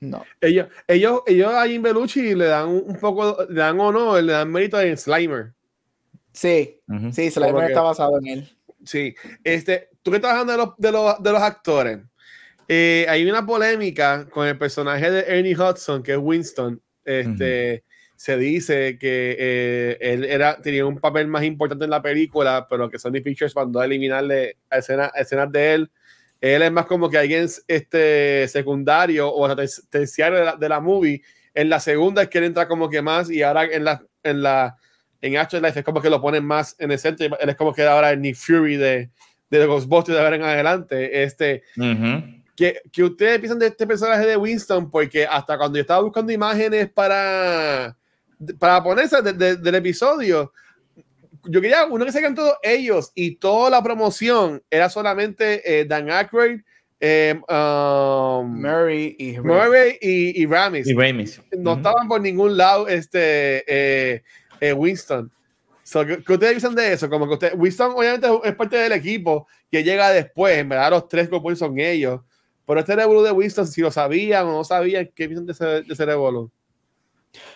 No. Ellos, ellos, ellos a Jim Belushi le dan un poco, le dan honor, le dan mérito en Slimer. Sí, uh -huh. sí, Slimer está basado en él. Sí, este, tú que estás hablando de los, de los, de los actores, eh, hay una polémica con el personaje de Ernie Hudson, que es Winston. Este, uh -huh. Se dice que eh, él era, tenía un papel más importante en la película, pero que Sony Pictures mandó a eliminarle a escenas, a escenas de él. Él es más como que alguien este, secundario o terciario de la, de la movie. En la segunda es que él entra como que más y ahora en la, en la en Afterlife es como que lo ponen más en el centro. Él es como que ahora el Nick Fury de, de los Ghostbusters de ahora en adelante. Este, uh -huh. que, que ustedes piensan de este personaje de Winston, porque hasta cuando yo estaba buscando imágenes para, para ponerse de, de, del episodio, yo quería uno que se todos ellos y toda la promoción era solamente eh, Dan Aykroyd, eh, um, Murray y Murray y, y Ramis. Y Ramis. No uh -huh. estaban por ningún lado este, eh, eh, Winston. So, ¿qué, ¿qué, ustedes dicen de eso? Como que usted, Winston obviamente es parte del equipo que llega después, en verdad los tres que son ellos. Pero este revolú de Winston, si lo sabían o no sabían, ¿qué piensan de ese, de ese?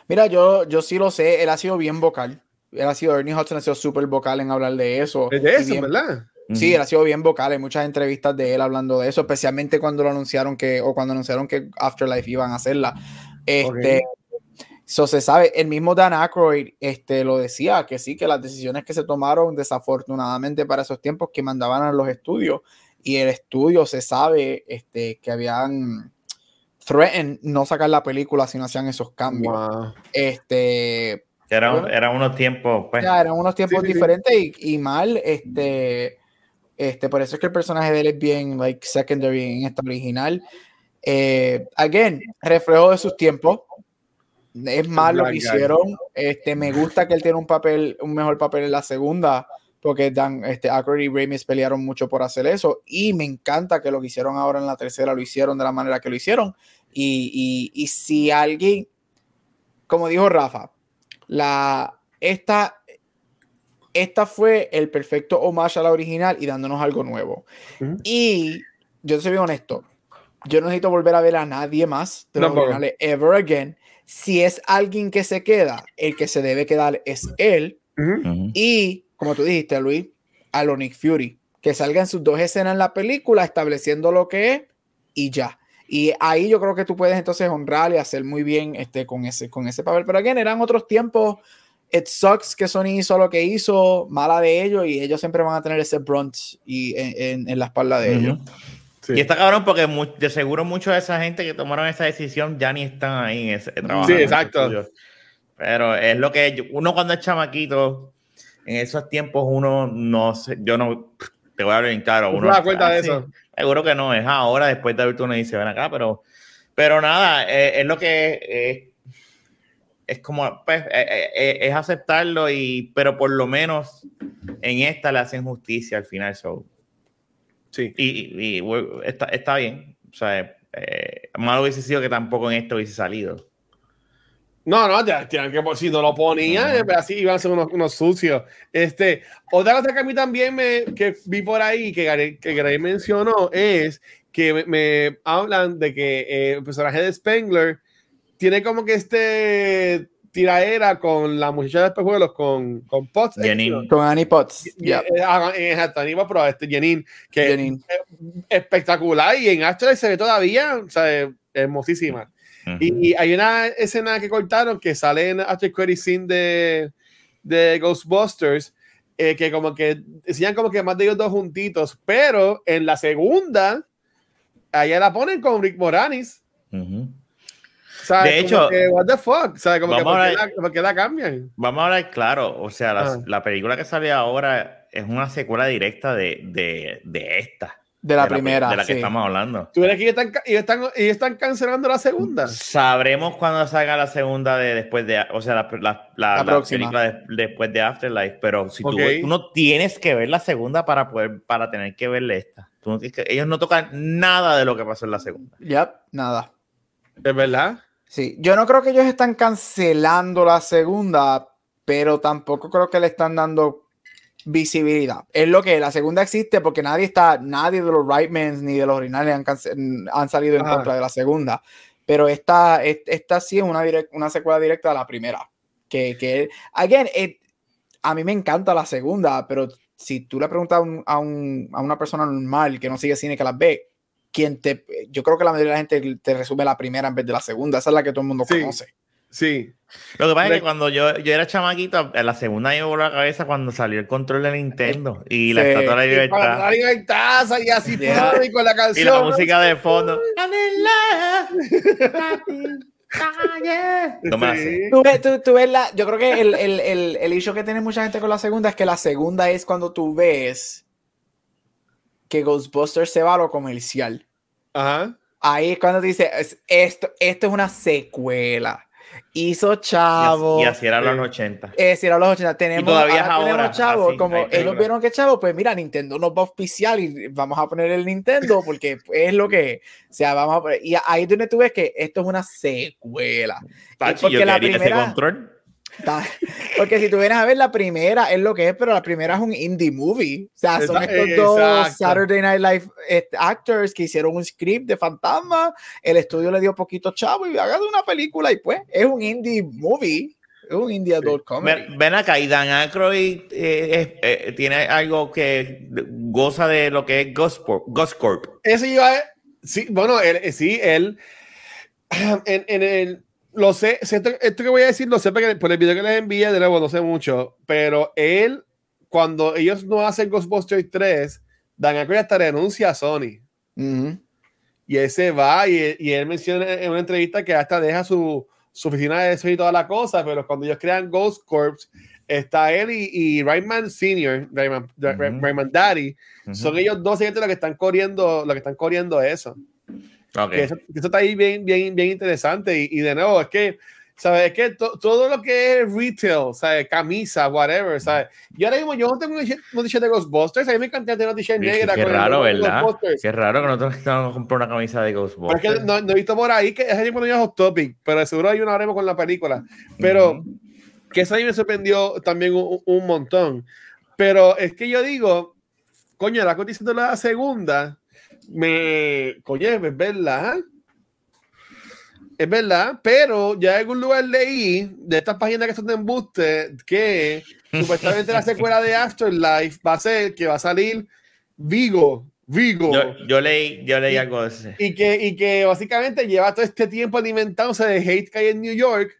Mira, yo, yo sí lo sé, él ha sido bien vocal. Él ha sido, Ernie Hudson ha sido súper vocal en hablar de eso. De eso, bien, ¿verdad? Sí, él ha sido bien vocal, hay muchas entrevistas de él hablando de eso, especialmente cuando lo anunciaron que, o cuando anunciaron que Afterlife iban a hacerla. Este, okay. So, se sabe, el mismo Dan Aykroyd este, lo decía, que sí, que las decisiones que se tomaron desafortunadamente para esos tiempos que mandaban a los estudios y el estudio se sabe este, que habían threaten no sacar la película si no hacían esos cambios. Wow. Este, Era, Bueno. eran unos tiempos, pues. ya eran unos tiempos Sí, sí, sí. diferentes y, y mal, este, este, por eso es que el personaje de él es bien, like, secondary en esta original. Eh, again, reflejo de sus tiempos. Es mal lo que hicieron. Este, me gusta que él tiene un papel, un mejor papel en la segunda, porque Dan, este, Aykroyd y Ramis pelearon mucho por hacer eso. Y me encanta que lo que hicieron ahora en la tercera lo hicieron de la manera que lo hicieron. Y, y, y si alguien, como dijo Rafa, la, esta, esta fue el perfecto homage a la original y dándonos algo nuevo. Y yo soy bien honesto, yo no necesito volver a ver a nadie más de los originales ever again. Si es alguien que se queda, el que se debe quedar es él. Y, como tú dijiste, Luis, a lo Nick Fury, que salgan sus dos escenas en la película estableciendo lo que es y ya. Y ahí yo creo que tú puedes entonces honrar y hacer muy bien este, con, ese, con ese papel. Pero again, eran otros tiempos. It sucks que Sony hizo lo que hizo, mala de ellos, y ellos siempre van a tener ese brunch y en, en- en la espalda de ellos. Ujú. Sí. Y está cabrón porque de seguro mucha de esa gente que tomaron esa decisión ya ni están ahí en ese trabajo. Sí, exacto. Pero es lo que yo- uno cuando es chamaquito, en esos tiempos uno no sé, yo no te voy a hablar bien claro. ¿Tú Uno te das cuenta ah, de sí, eso? Seguro que no, es ahora, después de adulto uno dice, ven acá, pero, pero nada, eh, es lo que eh, es como, pues, eh, eh, es aceptarlo, y, pero por lo menos en esta le hacen justicia al final. So. Sí. Y, y- y, bueno, está, está bien. O sea, malo hubiese sido que tampoco en esto hubiese salido. No, no, ya, tienen que, si no lo ponían, Ujú. eh, así iban a ser unos, unos sucios. Este, otra cosa que a mí también me que vi por ahí, que Gary, que Gary mencionó, es que me, me hablan de que eh, el personaje de Spengler tiene como que este tiraera con la muchacha de espejuelos, con, con Potts. eh, Janine. Con Annie Potts. Yeah, eh, Exacto, Aníbal, pero este Janine, que Janine. espectacular y en Astro se ve todavía, o sea, hermosísima. Y hay una escena que cortaron que sale en After Credit Scene de, de Ghostbusters, eh, que como que decían como que más de ellos dos juntitos, pero en la segunda, allá la ponen con Rick Moranis. De como hecho, que, what the fuck, como que vamos ¿por a qué, ver- la, por qué la cambian? Vamos a hablar claro. O sea, la, Ah. la película que sale ahora es una secuela directa de, de, de esta. De la de primera. de la que sí. estamos hablando. ¿Tú crees que ellos están, ellos están, ellos están cancelando la segunda? Sabremos cuando salga la segunda de después de, o sea, la, la, la- La la próxima. película de- después de Afterlife, pero si tú, tú no tienes que ver la segunda para poder, para tener que verle esta. Tú no que- ellos no tocan nada de lo que pasó en la segunda. Yep, nada. ¿Es verdad? Sí, yo no creo que ellos están cancelando la segunda, pero tampoco creo que le están dando visibilidad. Es lo que la segunda existe porque nadie está, nadie de los Rightmans ni de los originales han, salido en contra de la segunda. Pero esta, es- esta sí es una, secuela directa de la primera. Que, que again, it- a mí me encanta la segunda, pero si tú le preguntas a, un- a, un- a una persona normal que no sigue cine que las ve, quien te, yo creo que la mayoría de la gente te resume la primera en vez de la segunda. Esa es la que todo el mundo Sí. conoce. Sí. Lo que pasa es que cuando yo, yo era chamaquito, en la segunda me voló la cabeza cuando salió el control de Nintendo y la Sí. estatua de la Y para libertad la libertad, salía así Yeah. todo, y con la y canción. la música de fondo. No me. Sí. Tú ves, tú- tú ves la, yo creo que el, el, el, el issue que tiene mucha gente con la segunda es que la segunda es cuando tú ves que Ghostbusters se va a lo comercial. Ajá. Ahí es cuando te dice, es- esto, esto es una secuela. Hizo chavo. Y así era los Sí. 80. Es decir, a los 80 tenemos, todavía es ahora tenemos ahora, chavo, así, como ellos vieron que chavo, pues mira, Nintendo nos va a auspiciar y vamos a poner el Nintendo porque es lo que, es. o sea, vamos a poner, y ahí es donde tú ves que esto es una secuela. Tacho, porque yo la quería ese primera- control. Ta- Porque si tú vienes a ver la primera, es lo que es, pero la primera es un indie movie. O sea, son estos dos exacto. Saturday Night Live este, actors que hicieron un script de fantasma. El estudio le dio poquito chavo y hagan una película y pues es un indie movie. Es un indie adult comedy. Ven, ven acá, y Dan Aykroyd eh, eh, tiene algo que goza de lo que es Ghost Corp. Ghost Corp. Ese iba a- sí, bueno, él, eh, sí, él, en, en el, lo sé, esto, esto que voy a decir, lo sé porque por el video que les envié, de nuevo, no sé mucho, pero él, cuando ellos no hacen Ghostbusters 3, Dan Aykroyd hasta renuncia a Sony. Y él se va y, y él menciona en una entrevista que hasta deja su, su oficina de eso y toda la cosa, pero cuando ellos crean Ghost Corps, está él y, y Rayman Senior, Rayman. Rayman Daddy, Ujú. son ellos dos los que están corriendo, los que están corriendo eso. Ok. Que eso, que eso está ahí bien, bien, bien interesante. Y, y de nuevo, es que, ¿sabes? Es que to- todo lo que es retail, ¿sabes? Camisa, whatever, ¿sabes? Y ahora mismo yo no tengo un t-shirt- de Ghostbusters, a mí me encanta tener un t-shirt negra. qué con el raro, ¿verdad? Qué raro que nosotros no a comprar una camisa de es Ghostbusters. que no, no he visto por ahí que tiempo no llega Hot Topic, pero seguro hay una haremos con la película. Pero Ujú. que eso a mí me sorprendió también un, un montón. Pero es que yo digo, coño, la cotización de la segunda, me, coño, es verdad. Es verdad, pero ya en algún lugar leí de estas páginas que son de embuste que supuestamente la secuela de Afterlife va a ser que va a salir Vigo, Vigo. Yo, yo leí, yo leí Y- algo de ese. Y que, y que básicamente lleva todo este tiempo alimentándose de hate que hay en New York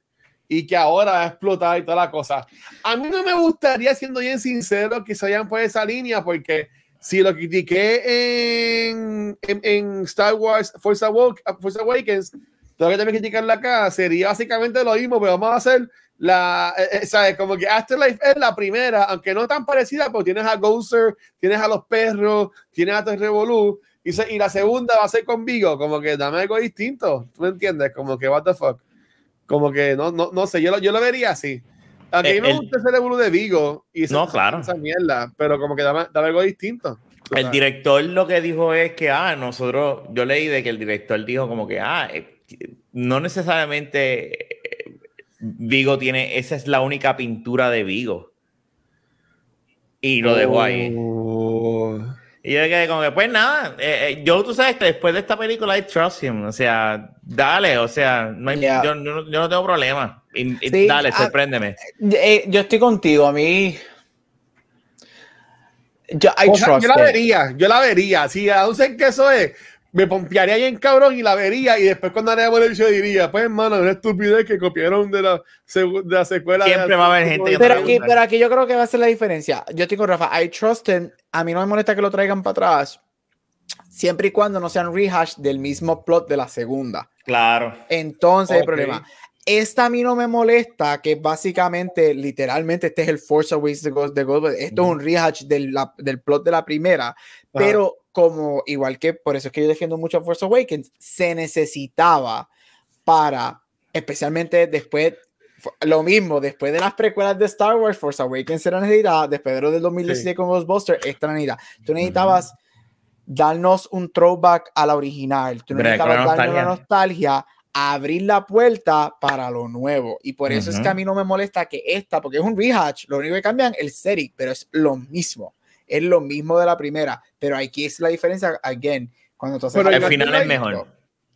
y que ahora va a explotar y toda la cosa. A mí no me gustaría, siendo bien sincero, que se vayan por esa línea, porque si lo critiqué en, en, en Star Wars Force, Awak- Force Awakens, tengo que también criticarla acá, sería básicamente lo mismo, pero vamos a hacer la, eh, eh, ¿sabes? Como que Afterlife es la primera, aunque no tan parecida, pero tienes a Gozer, tienes a los perros, tienes a Revolú, y, y la segunda va a ser con Vigo, como que dame algo distinto, ¿tú me entiendes? Como que, what the fuck. Como que, no, no, no sé, yo lo, yo lo vería así. A mí me El- gusta ese Revolú de Vigo, y esa, No, claro. esa mierda, pero como que dame, dame algo distinto. El director lo que dijo es que, ah, nosotros, yo leí de que el director dijo como que, ah, eh, no necesariamente eh, Vigo tiene, esa es la única pintura de Vigo. Y lo dejó ahí. Oh. Y yo quedé como que, pues nada, eh, eh, yo tú sabes que después de esta película I trust him, o sea, dale, o sea, no hay- Yeah. yo, yo no- yo no tengo problema. Y- y Sí, dale, ah, sorpréndeme. Eh, yo estoy contigo, a mí. Yo, I O sea, trust yo la vería, yo la vería. Si aún sé que eso es, me pompearía bien cabrón y la vería. Y después cuando haría el yo diría, pues hermano, una estupidez que copiaron de la, de la secuela. de- Siempre va a haber gente que Pero te aquí, pero aquí yo creo que va a ser la diferencia. Yo estoy con Rafa. I trust him. A mí no me molesta que lo traigan para atrás. Siempre y cuando no sean rehash del mismo plot de la segunda. Claro. Entonces, el Ok. problema. Esta a mí no me molesta, que básicamente, literalmente, este es el Force Awakens de Ghost. Esto es un rehash del, la- del plot de la primera. Pero como, igual que, por eso es que yo defiendo mucho Force Awakens, se necesitaba para, especialmente después, lo mismo, después de las precuelas de Star Wars, Force Awakens era necesitada, después de lo del 2016 con Ghostbusters, esta necesitada. Tú necesitabas darnos un throwback a la original, tú necesitabas darnos la nostalgia. Abrir la puerta para lo nuevo. Y por eso es que a mí no me molesta que esta, porque es un rehash, lo único que cambian el setting, pero es lo mismo. Es lo mismo de la primera, pero aquí es la diferencia, again, cuando tú haces Pero El yo final es mejor.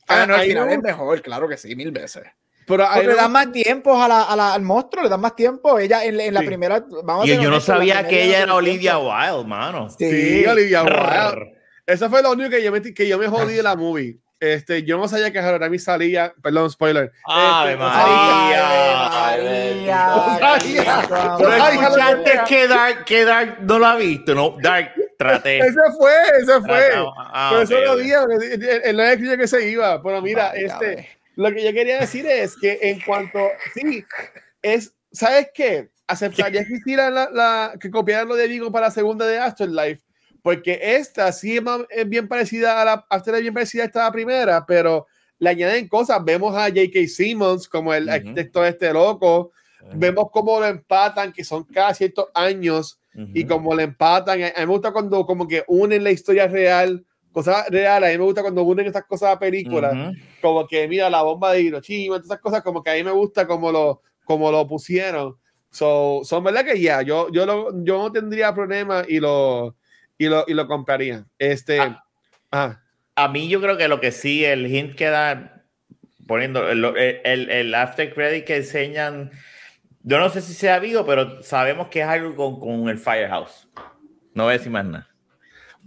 Ah, no, el final es mejor, claro que sí, mil veces. Pero Porque le dan más tiempo a la, a la- al monstruo, le dan más tiempo. Ella en, en la Sí. primera. Vamos a Y ser yo no sabía que ella era Olivia. Wilde, mano. Sí, Sí, Olivia Wilde. Eso fue lo único que yo me, que yo me jodí de la movie. Este, yo no sabía que Harami salía, perdón, spoiler. Ave Este, María. Ay, María. No sabía. ¿Tú Pero ay, que Dark, que Dark no lo ha visto? No, Dark, traté. Ese fue, ese fue. Ah, Por ok, eso lo dije, él- no escribió que se iba. Pero mira, Válgame. este, lo que yo quería decir es que en cuanto, sí, es, ¿sabes qué? Aceptaría que hicieran la, la- que copiaran lo de Vigo para la segunda de Afterlife, porque esta sí es, bien parecida a la, Afterlife es bien parecida a esta primera, pero le añaden cosas. Vemos a J.K. Simmons como el Ujú. arquitecto este loco, vemos cómo lo empatan, que son cada ciertos años, y Ujú. como le empatan, a mí me gusta cuando como que unen la historia real, cosas reales, a mí me gusta cuando unen estas cosas a películas, como que mira la bomba de Hiroshima, todas esas cosas como que a mí me gusta como lo, como lo pusieron. So, son verdad que ya, yo, yo, lo- yo no tendría problema y lo, y lo, y lo compraría. Este, Ah. ah, A mí yo creo que lo que sí, el hint que da poniendo el, el, el after credit que enseñan, yo no sé si se ha habido, pero sabemos que es algo con, con el Firehouse. No voy a decir más nada.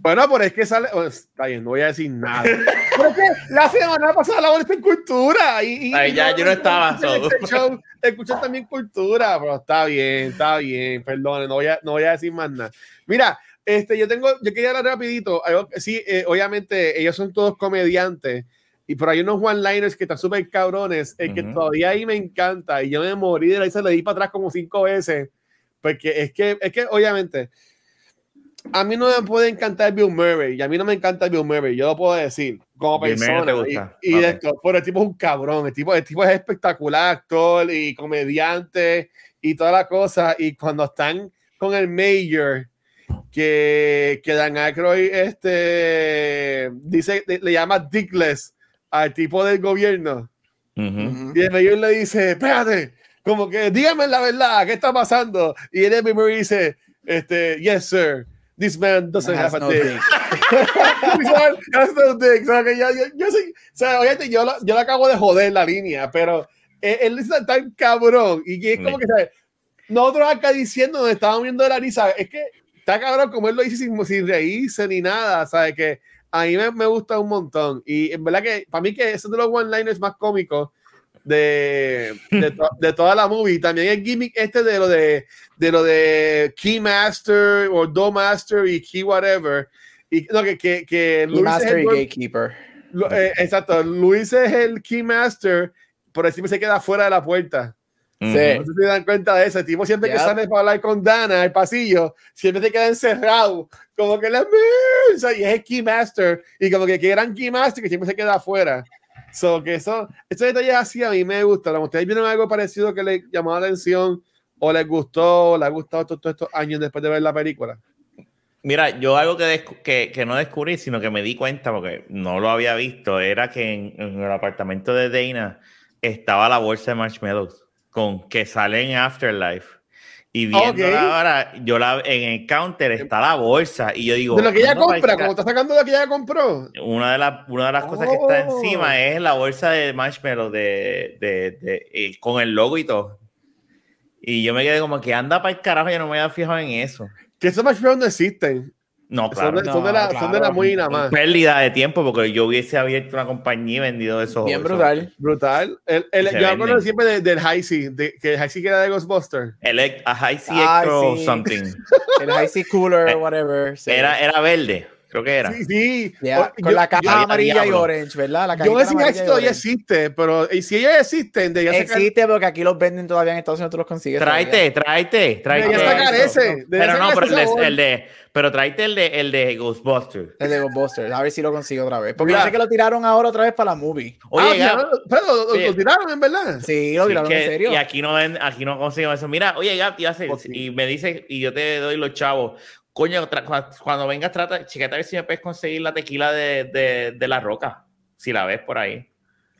Bueno, pero es que sale. oh, está bien, no voy a decir nada. pero es que la semana pasada la en cultura. Y, y- Ay, ya, yo no estaba, escuché so. este show, escuché también cultura, pero está bien, está bien, perdón, no voy a, no voy a decir más nada. Mira, Este, yo tengo, yo quería hablar rapidito. Sí, eh, obviamente ellos son todos comediantes. Y por ahí unos one-liners que están súper cabrones, el que Ujú. todavía ahí me encanta. Y yo me morí de la risa, le di para atrás como cinco veces. Porque es que, es que obviamente, a mí no me puede encantar Bill Murray. Y a mí no me encanta Bill Murray, yo lo puedo decir, como Bill persona. y gusta. y de Ok. esto, pero el tipo es un cabrón. El tipo, el tipo es espectacular, actor y comediante y toda la cosa. Y cuando están con el Mayor, que, que Dan Aykroyd este, dice, le, le llama Dickless al tipo del gobierno. Ujú. Y el mayor le dice, espérate, como que dígame la verdad, ¿qué está pasando? Y el Murray dice, este, yes, sir, this man doesn't Has have a no dick. has no dick. O sea, que yo, yo, yo soy- o sea, obviamente yo, la- yo le acabo de joder la línea, pero él, está tan cabrón y es como Sí. que, ¿sabes? Nosotros acá diciendo, nos estábamos viendo de la risa, es que está cabrón como él lo dice sin, sin reírse ni nada, ¿sabes? Que a mí me, me gusta un montón. Y en verdad que para mí que ese es de los one-liners más cómicos de, de, to- de toda la movie. También el gimmick este de lo de, de lo de Key Master o Do Master y Key Whatever. Y no, que, que, que Y es el Gatekeeper. Lu- eh, exacto, Luis es el Key Master, por encima se queda fuera de la puerta. Sí. No sé si se dan cuenta de eso. El tipo siempre que sale para hablar con Dana al pasillo, siempre se queda encerrado. Como que la sea, y es el Keymaster. Y como que, que eran Keymaster que siempre se queda afuera. So, que eso, estos detalles así a mí me gustan. ¿Ustedes vieron algo parecido que les llamó la atención o les gustó o les ha gustado todos, estos años después de ver la película? Mira, yo algo que, que, que no descubrí, sino que me di cuenta porque no lo había visto, era que en, en el apartamento de Dana estaba la bolsa de marshmallows con que sale en Afterlife. Y viendo Ok. ahora, yo la en el counter está la bolsa y yo digo, De lo que ella "Anda pa'l compra, ca-". como está sacando lo que ella compró. una de, las una de las cosas que está Oh. encima es la bolsa de marshmallow de, de, de- eh, con el logo y todo. Y yo me quedé como que anda para el carajo, yo no me había fijado en eso. Que esos marshmallows no existen. No, Son claro. de, son de la, son de la muy nada más. pérdida de tiempo porque yo hubiese abierto una compañía y vendido esos. Bien brutal. Brutal. El, el- yo venden. siempre de- del High Sea, de, que el High Sea que era de Ghostbuster. Elec- a High Sea Ay, Electro sí. something. El High Sea Cooler Eh, o whatever. sí. Era, era verde, creo que era. Sí, sí. Yeah, O- con yo- la caja yo- amarilla y orange, ¿verdad? La Yo cajita voy a decir amarilla que y esto todavía existe, pero y si ellos existen, sacar, Existe porque aquí los venden todavía en Estados Unidos, tú los consigues. Tráete, tráete, tráete. debería sacar eso. ese. Pero no, sacar pero el de, el de- pero tráete el de, el de Ghostbusters. El de Ghostbusters. A ver si lo consigo otra vez. Porque yo sé que lo tiraron ahora otra vez para la movie. Oye, Ah, pero lo, lo- Oye. lo tiraron en verdad. Sí, lo sí, tiraron que- en serio. Y aquí no, ven- aquí no conseguimos eso. Mira, oye, te hace- Pues sí. y me dice, y yo te doy los chavos. Coño, cuando vengas, trata, checate a ver si me puedes conseguir la tequila de, de, de la roca. Si la ves por ahí.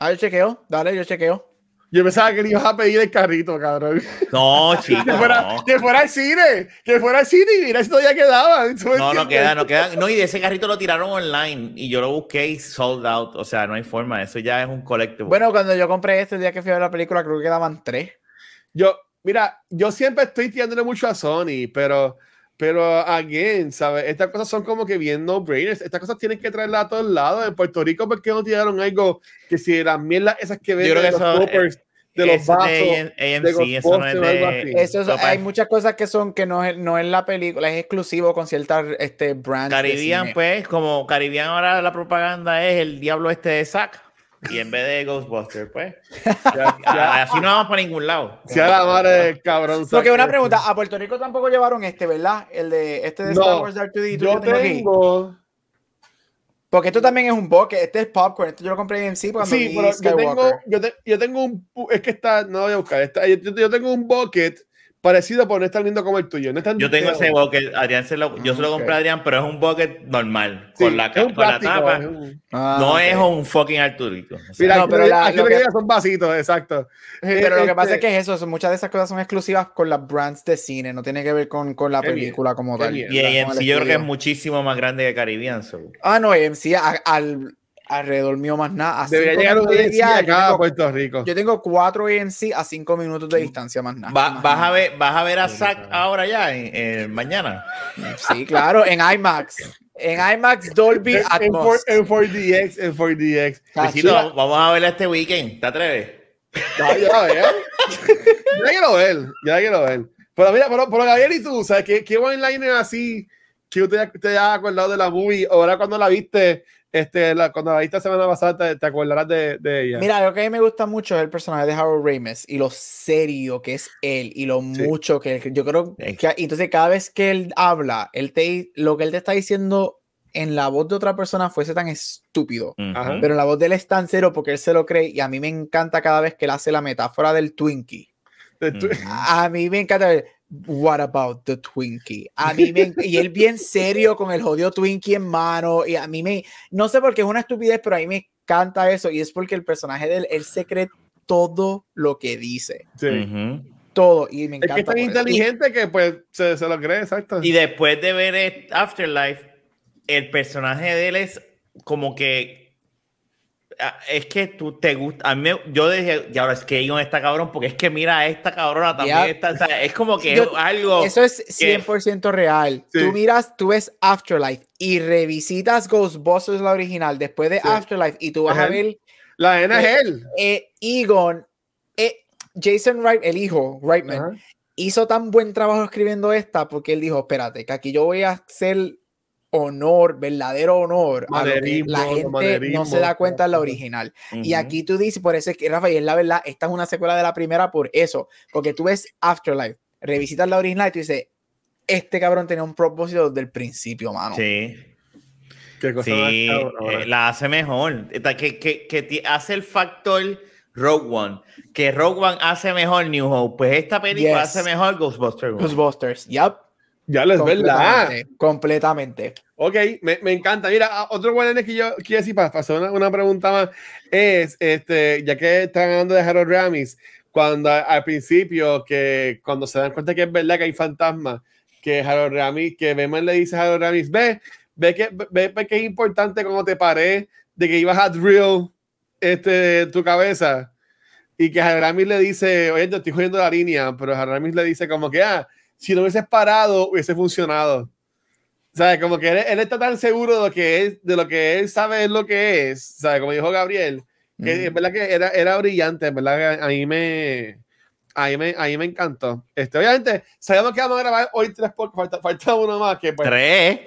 Ah, yo chequeo. Dale, yo chequeo. Yo pensaba que le ibas a pedir el carrito, cabrón. No, chico. Que fuera, no. que fuera al cine, que fuera al cine y mira si todavía quedaba. ¿Tú me No, no queda, no queda. No, y de ese carrito lo tiraron online y yo lo busqué y sold out. O sea, no hay forma. Eso ya es un colectivo. Bueno, cuando yo compré este el día que fui a ver la película, creo que quedaban tres. Yo, mira, yo siempre estoy tirándole mucho a Sony, pero, pero, again, ¿sabes? Estas cosas son como que bien no-brainers. Estas cosas tienen que traerlas a todos lados. En Puerto Rico, ¿por qué no tiraron algo que si las mierdas esas que ven creo de que los eso, poppers, de los Eso vasos? de AMC, eso no es de. Eso es- hay muchas cosas que son que no es, no es la película, es exclusivo con ciertas este, brands. de Caribbean, pues, como Caribbean ahora la propaganda es el diablo este de Zack. Y en vez de Ghostbusters, pues. Ya, a- ya, Así no vamos para ningún lado. sea la madre del cabrón. Porque una pregunta, a Puerto Rico tampoco llevaron este, ¿verdad? El de este de No, Star Wars Dark 2D. Yo tengo. Porque esto también es un bucket, este es popcorn, este yo lo compré en MC cuando Sí, pero yo tengo, yo, te- yo tengo un. Es que está. No lo voy a buscar. está- yo, yo tengo un bucket parecido, pero no es tan lindo como el tuyo. No es tan Yo tengo ese bucket, Adrián se lo, yo se lo Ok. compré a Adrián, pero es un bucket normal, Sí, con la, es ca- un con la tapa. es un- Ah, no es un fucking Arturito. O sea, Mira, No, pero lo que- la- lo que son vasitos, exacto. Sí, pero lo que pasa es Este, que es eso, son- muchas de esas cosas son exclusivas con las brands de cine, no tiene que ver con, con la película como tal. bien. y AMC yo creo que es muchísimo más grande que Caribbean. so. Ah, no, AMC a- al, alrededor mío más nada. a Debería llegar un de viaje, acá yo a tengo- Puerto Rico. Yo tengo cuatro AMC a cinco minutos de distancia más nada. Va- Más vas, a ver, ¿Vas a ver a Zack ahora ya, en- en- mañana? Sí, claro, en IMAX. En IMAX Dolby En, Atmos. en 4DX, en 4DX. Ah, Luisito, vamos- a verla este weekend. ¿Te atreves? La veo. Yo la quiero ver, yo la quiero ver. Pero mira, pero, pero Gabriel y tú, ¿sabes qué, qué one liner así si usted te has acordado de la movie, ahora cuando la viste, este, la, cuando la viste la semana pasada, te, te acordarás de, de, ella. Mira, lo que a mí me gusta mucho es el personaje de Harold Ramis y lo serio que es él y lo sí. mucho que yo creo que entonces cada vez que él habla, él te, lo que él te está diciendo en la voz de otra persona fuese tan estúpido, pero en la voz de él es tan cero porque él se lo cree y a mí me encanta cada vez que él hace la metáfora del Twinkie. A mí me encanta ver, what about the Twinkie? A mí me, y él bien serio con el jodido Twinkie en mano y a mí me, no sé por qué es una estupidez, pero a mí me encanta eso y es porque el personaje de él, él se cree todo lo que dice. Sí. Uh -huh. Todo y me encanta. Es que es tan inteligente que pues se, se, lo cree, exacto. Y después de ver Afterlife, el personaje de él es como que es que tú te gusta. A mí, yo dije, y ahora es que Egon está cabrón, porque es que mira, esta cabrona también yeah. está. O sea, es como que yo, es algo. Eso es 100% que, real. Sí. Tú miras, tú ves Afterlife y revisitas Ghostbusters, la original, después de sí. Afterlife, y tú vas Ajá. a ver. La N es él. Eh, Egon, eh, Jason Wright, el hijo, Wrightman, Ajá. hizo tan buen trabajo escribiendo esta porque él dijo: Espérate, que aquí yo voy a hacer honor, verdadero honor a lo que la gente no se da cuenta en la original. Uh -huh. Y aquí tú dices, por eso es que Rafael, la verdad, esta es una secuela de la primera por eso, porque tú ves Afterlife, revisitas la original y tú dices, este cabrón tenía un propósito desde el principio, mano. Sí. ¿Qué cosa sí, eh, la hace mejor. Que, que, que hace el factor Rogue One. Que Rogue One hace mejor New Hope. Pues esta película yes. hace mejor Ghostbusters. Ghostbusters, yep. Ya lo es verdad. Completamente. Ok, me, me, encanta. Mira, ah, otro bueno que yo quiero decir para hacer una, una, pregunta más es, este, ya que están hablando de Harold Ramis, cuando al principio, que cuando se dan cuenta que es verdad que hay fantasmas, que Harold Ramis, que Beman le dice a Harold Ramis, ve, ve que, ve, ve que es importante cuando te paré de que ibas a drill este, tu cabeza y que Harold Ramis le dice, oye, te estoy jodiendo la línea, pero Harold Ramis le dice como que, ah, si no hubieses parado, hubiese funcionado. Sea, como que él, él, está tan seguro de lo que es, de lo que él sabe es lo que es, ¿sabes? Como dijo Gabriel, que mm. es verdad que era, era brillante, es verdad que a mí me, a mí me, a mí me encantó. Este, obviamente, sabemos que vamos a grabar hoy tres porque falta, falta uno más. Que, pues, ¿Tres?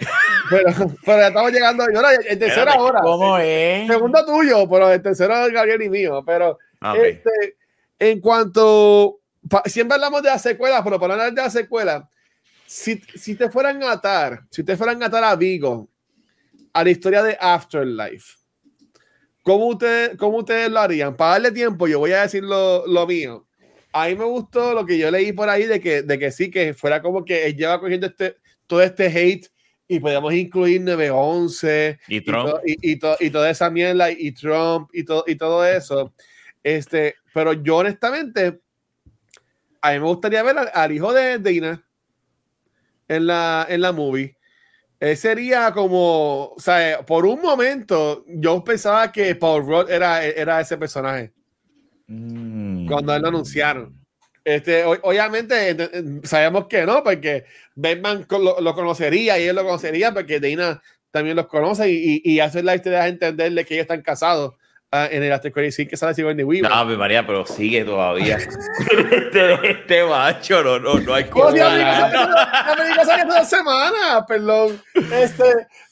Pero, pero ya estamos llegando, yo, en tercera hora. ¿Cómo es? Segundo tuyo, pero el tercero de Gabriel y mío. Pero, okay. este, en cuanto siempre hablamos de las secuelas, pero para hablar de las secuelas, si, si te fueran a atar, si te fueran a atar a Vigo, a la historia de Afterlife, ¿cómo, usted, cómo ustedes lo harían? Para darle tiempo, yo voy a decir lo, lo, mío. A mí me gustó lo que yo leí por ahí de que, de que sí, que fuera como que él lleva cogiendo este, todo este hate y podíamos incluir 911 y Trump y, to, y toda esa mierda y Trump y, to, y todo eso. Este, pero yo honestamente a mí me gustaría ver al, al hijo de Dina en la, en la movie. Él sería como, o sea, por un momento yo pensaba que Paul Rudd era, era ese personaje. Mm. Cuando él lo anunciaron. Este, obviamente sabemos que no, porque Batman lo, lo, conocería y él lo conocería porque Dina también los conoce y, y, y hace la historia de entenderle que ellos están casados uh, en el After Credit que sale Sigourney Weaver. No, María, pero sigue todavía. este, este, macho, no, no, no hay cosa. La película salió hace dos semanas, perdón. Este,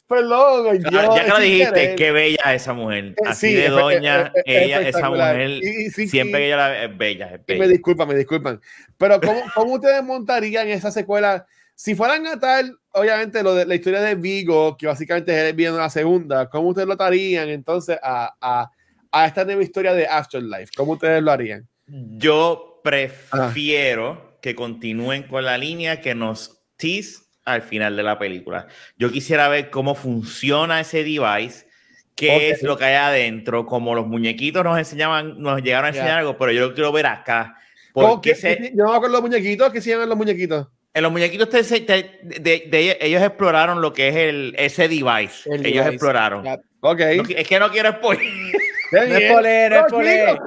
perdón. Ya, yo, ya que lo dijiste, querer. qué bella esa mujer. Eh, Así sí, de doña, es, es, ella, esa mujer, y, y, sí, siempre que ella la es bella, es bella. Me disculpan, me disculpan. Pero, ¿cómo, cómo ustedes montarían esa secuela? Si fueran a tal, obviamente, lo de la historia de Vigo, que básicamente es viendo la segunda, ¿cómo ustedes lo atarían entonces a, a a esta nueva historia de Afterlife? ¿Cómo ustedes lo harían? Yo prefiero ah. que continúen con la línea que nos tease al final de la película. Yo quisiera ver cómo funciona ese device, qué okay. es lo que hay adentro, como los muñequitos nos enseñaban, nos llegaron a enseñar yeah. algo, pero yo lo quiero ver acá. Porque se... Yo no me acuerdo los muñequitos, ¿qué se llaman los muñequitos? En los muñequitos te, te, de, de, de, ellos exploraron lo que es el, ese device. El ellos device. exploraron. Yeah. Okay. No, es que no quiero spoiler. No es poler, no es poler.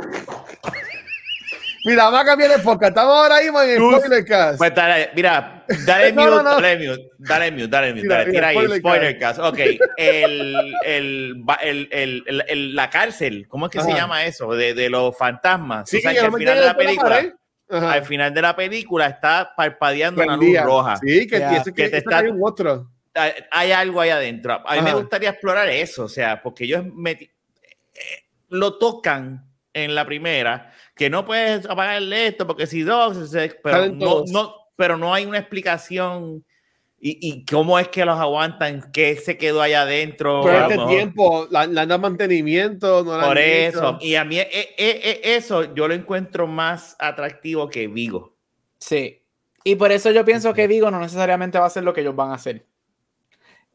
Mira, vamos a cambiar de podcast. Estamos ahora mismo en el spoiler cast. Pues dale, mira, dale no, mute, no, no. dale mute, dale mute, dale mute, dale, tira ahí, spoiler cast. Ok, el, el, el, el, la cárcel, ¿cómo es que Ajá. se llama eso? De, de los fantasmas. Sí, o sea, que al final de la película, al final de la película está parpadeando una luz roja. Sí, que, yeah. que, que te está... otro hay, hay algo ahí adentro. A mí me gustaría explorar eso, o sea, porque meti- eh, lo tocan en la primera, que no puedes apagarle esto porque si dos, se- pero no, no, pero no hay una explicación y, y cómo es que los aguantan, qué se quedó allá adentro. Lo este mejor- tiempo, la, la dan mantenimiento, no la por eso, y a mí eh, eh, eh, eso yo lo encuentro más atractivo que Vigo. Sí. Y por eso yo pienso que Vigo no necesariamente va a ser lo que ellos van a hacer.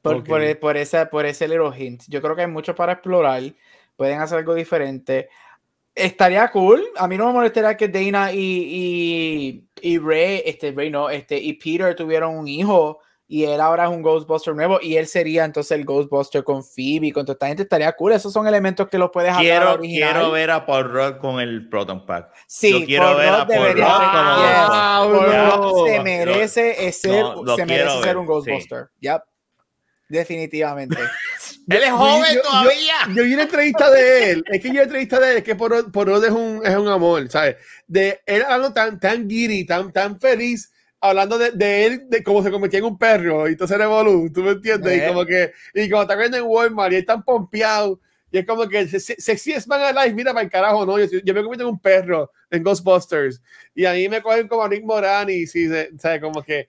Por, Ok. por, por ese, por ese little hint. Yo creo que hay mucho para explorar. Pueden hacer algo diferente. Estaría cool. A mí no me molestaría que Dana y, y, y Ray, este Ray no, este, y Peter tuvieron un hijo y él ahora es un Ghostbuster nuevo y él sería entonces el Ghostbuster con Phoebe, con toda esta gente. Estaría cool. Esos son elementos que los puedes Quiero, original. quiero ver a Paul Rudd con el Proton Pack. Sí, Yo quiero Paul ver a Rudd Paul Rudd Yes, Ghostbuster. Paul. Rudd se merece ser, no, se merece ser un Ghostbuster. Yep. Definitivamente. Él es joven yo- todavía. Yo vi una entrevista de él, es que yo vi una entrevista de él, es que por, por es un, es un amor, ¿sabes? De él hablando tan, tan giddy, tan, tan feliz, hablando de, de él, de cómo se convertía en un perro, y entonces Revolu, ¿tú me entiendes? Eh. Y como que, y como está viendo en Walmart, y es tan pompeado, y es como que, se- se- sexiest man alive, mira para el carajo, no, yo, yo me convierto en un perro en Ghostbusters, y a mí me cogen como a Rick Moranis, y se- ¿sabes? Como que,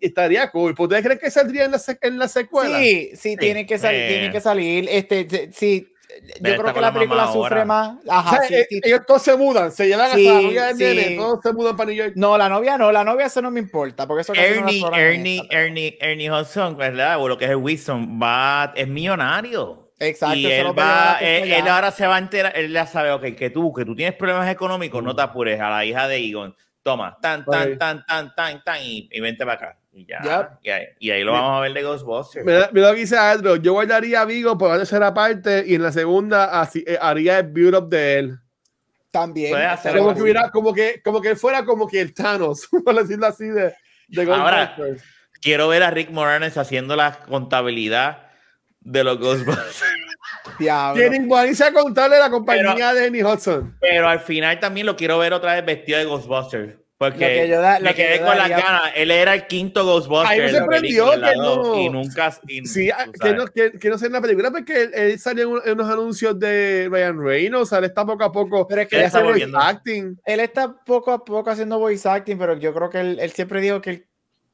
estaría cool. ¿Pues ¿Ustedes creen que saldría en la, sec- en la secuela? Sí, sí, tiene que salir, eh. tiene que salir. Este, sí, yo creo que la la película sufre ahora. más. O Ajá, sea, sí, eh, sí. ellos todos se mudan, se llevan Sí, hasta la novia del sí. nene, todos se mudan para New York. No, la novia no, la novia eso no me importa, porque eso casi no Ernie, Ernie, esta, pero- Ernie, Ernie Hudson, ¿verdad? O lo que es el Wilson, va, es millonario. Exacto, y él va, a él, él ahora se va a enterar, él ya sabe, ok, que tú, que tú tienes problemas económicos, no te apures a la hija de Egon. Toma, tan, tan, tan, tan, tan, tan, y, y vente para acá. Y ya. Yep. Y, ahí, y ahí lo vamos a ver de Ghostbusters. Mira, mira lo que dice Andrew. Yo guardaría a Vigo por la tercera parte y en la segunda así, eh, haría el build up de él. También. Como que, hubiera, como, que, como que fuera como que el Thanos, por decirlo así, de, de Ahora- Ghostbusters. Quiero ver a Rick Moranes haciendo la contabilidad de los Ghostbusters. Diablo. Ponerse a contarle la compañía de Annie Hudson. Pero al final también lo quiero ver otra vez vestido de Ghostbusters. Porque Lo que yo da- lo me que quedé yo con las ganas. Él era el quinto Ghostbuster. Ay, me sorprendió que no- Y nunca. y- Sí, ah, que no, que, que no sé en la película porque él, él salió en, un- en unos anuncios de Ryan Reynolds, o sea, él está poco a poco Pero es que Él está voice volviendo. acting. Él está poco a poco haciendo voice acting, pero yo creo que él, él siempre dijo que, él-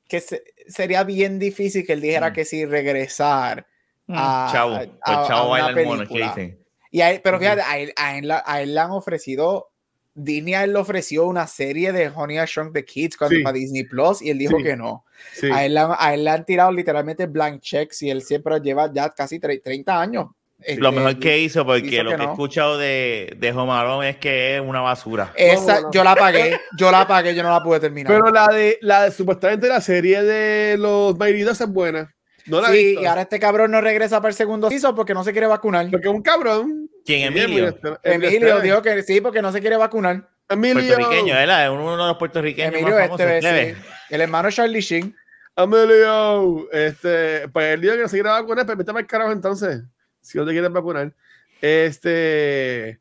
que se- sería bien difícil que él dijera Mm. que sí regresar. Mm, a- chavo, a- el a chavo una mono, ¿qué película. Y a él- pero fíjate, a él, a, él, a él le han ofrecido, Disney a él le ofreció una serie de Honey I Shrunk the Kids cuando, Sí. para Disney Plus y él dijo Sí. que no. Sí. A, él, le han- a él le han tirado literalmente blank checks y él siempre lleva ya casi tre- 30 años. Lo Este, mejor que hizo, porque hizo lo que que he no. escuchado de, de Home es que es una basura. Esa, No, no, no. yo la pagué, yo la pagué, yo no la pude terminar. Pero la de, la de supuestamente la serie de los maridos es buena. No la he sí, visto. y ahora este cabrón no regresa para el segundo piso porque no se quiere vacunar. Porque es un cabrón. ¿Quién, Emilio? Emilio dijo que sí porque no se quiere vacunar. Emilio. Puertorriqueño, ¿verdad? Uno de los puertorriqueños Emilio más famosos. este sí. El hermano Charlie Sheen. Emilio. Este, pues él dijo que no se quiere vacunar, para el carajo entonces. Si no te quieres vacunar. Este.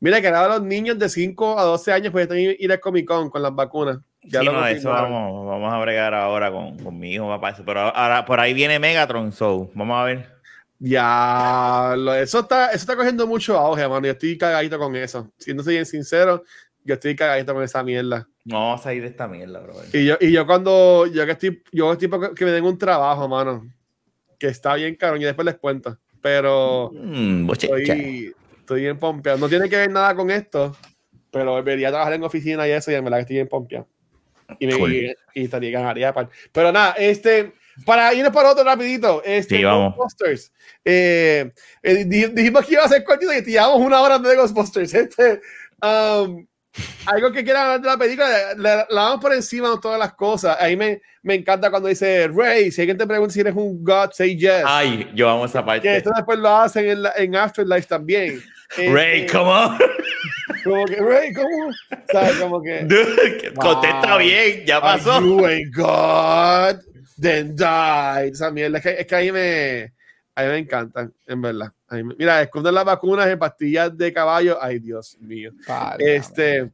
Mira que ahora los niños de 5 a 12 años pueden ir al Comic Con con las vacunas. Ya sí, lo no, eso vamos, vamos a bregar ahora con, con mi hijo, papá. Pero ahora por ahí viene Megatron, so vamos a ver. Ya, eso está, eso está cogiendo mucho auge, mano. Yo estoy cagadito con eso. Siéndose bien sincero, yo estoy cagadito con esa mierda. No vamos a salir de esta mierda, bro. Y yo, y yo cuando, yo que estoy, yo estoy para que me den un trabajo, mano, que está bien caro, y después les cuento. Pero Mm, estoy, estoy bien pompeado. No tiene que ver nada con esto, pero volvería a trabajar en oficina y eso, y en verdad que estoy bien pompeado. Y, me, Cool. y, y estaría ganaría. par. Pero nada, este, para irnos para otro rapidito, este, Sí, vamos. Ghostbusters. Eh, eh, di- dijimos que iba a ser cortito y te llevamos una hora de Ghostbusters. Este, um, algo que quieran hablar de la película, la, la vamos por encima de todas las cosas. A mí me, me encanta cuando dice Ray, si alguien te pregunta si eres un God, say yes. Ay, yo amo esa que parte. esto después lo hacen en, la- en Afterlife también. Ray, Este, come on. Como que, Ray, ¿cómo? ¿Sabes? Como que. Dude, Contesta bien, ya Are pasó. you a God? Then die. Esa mierda. Es que, es que a mí me. A mí me encantan, en verdad. A mí me- mira, esconder las vacunas en pastillas de caballo. Ay, Dios mío. Vale, Este.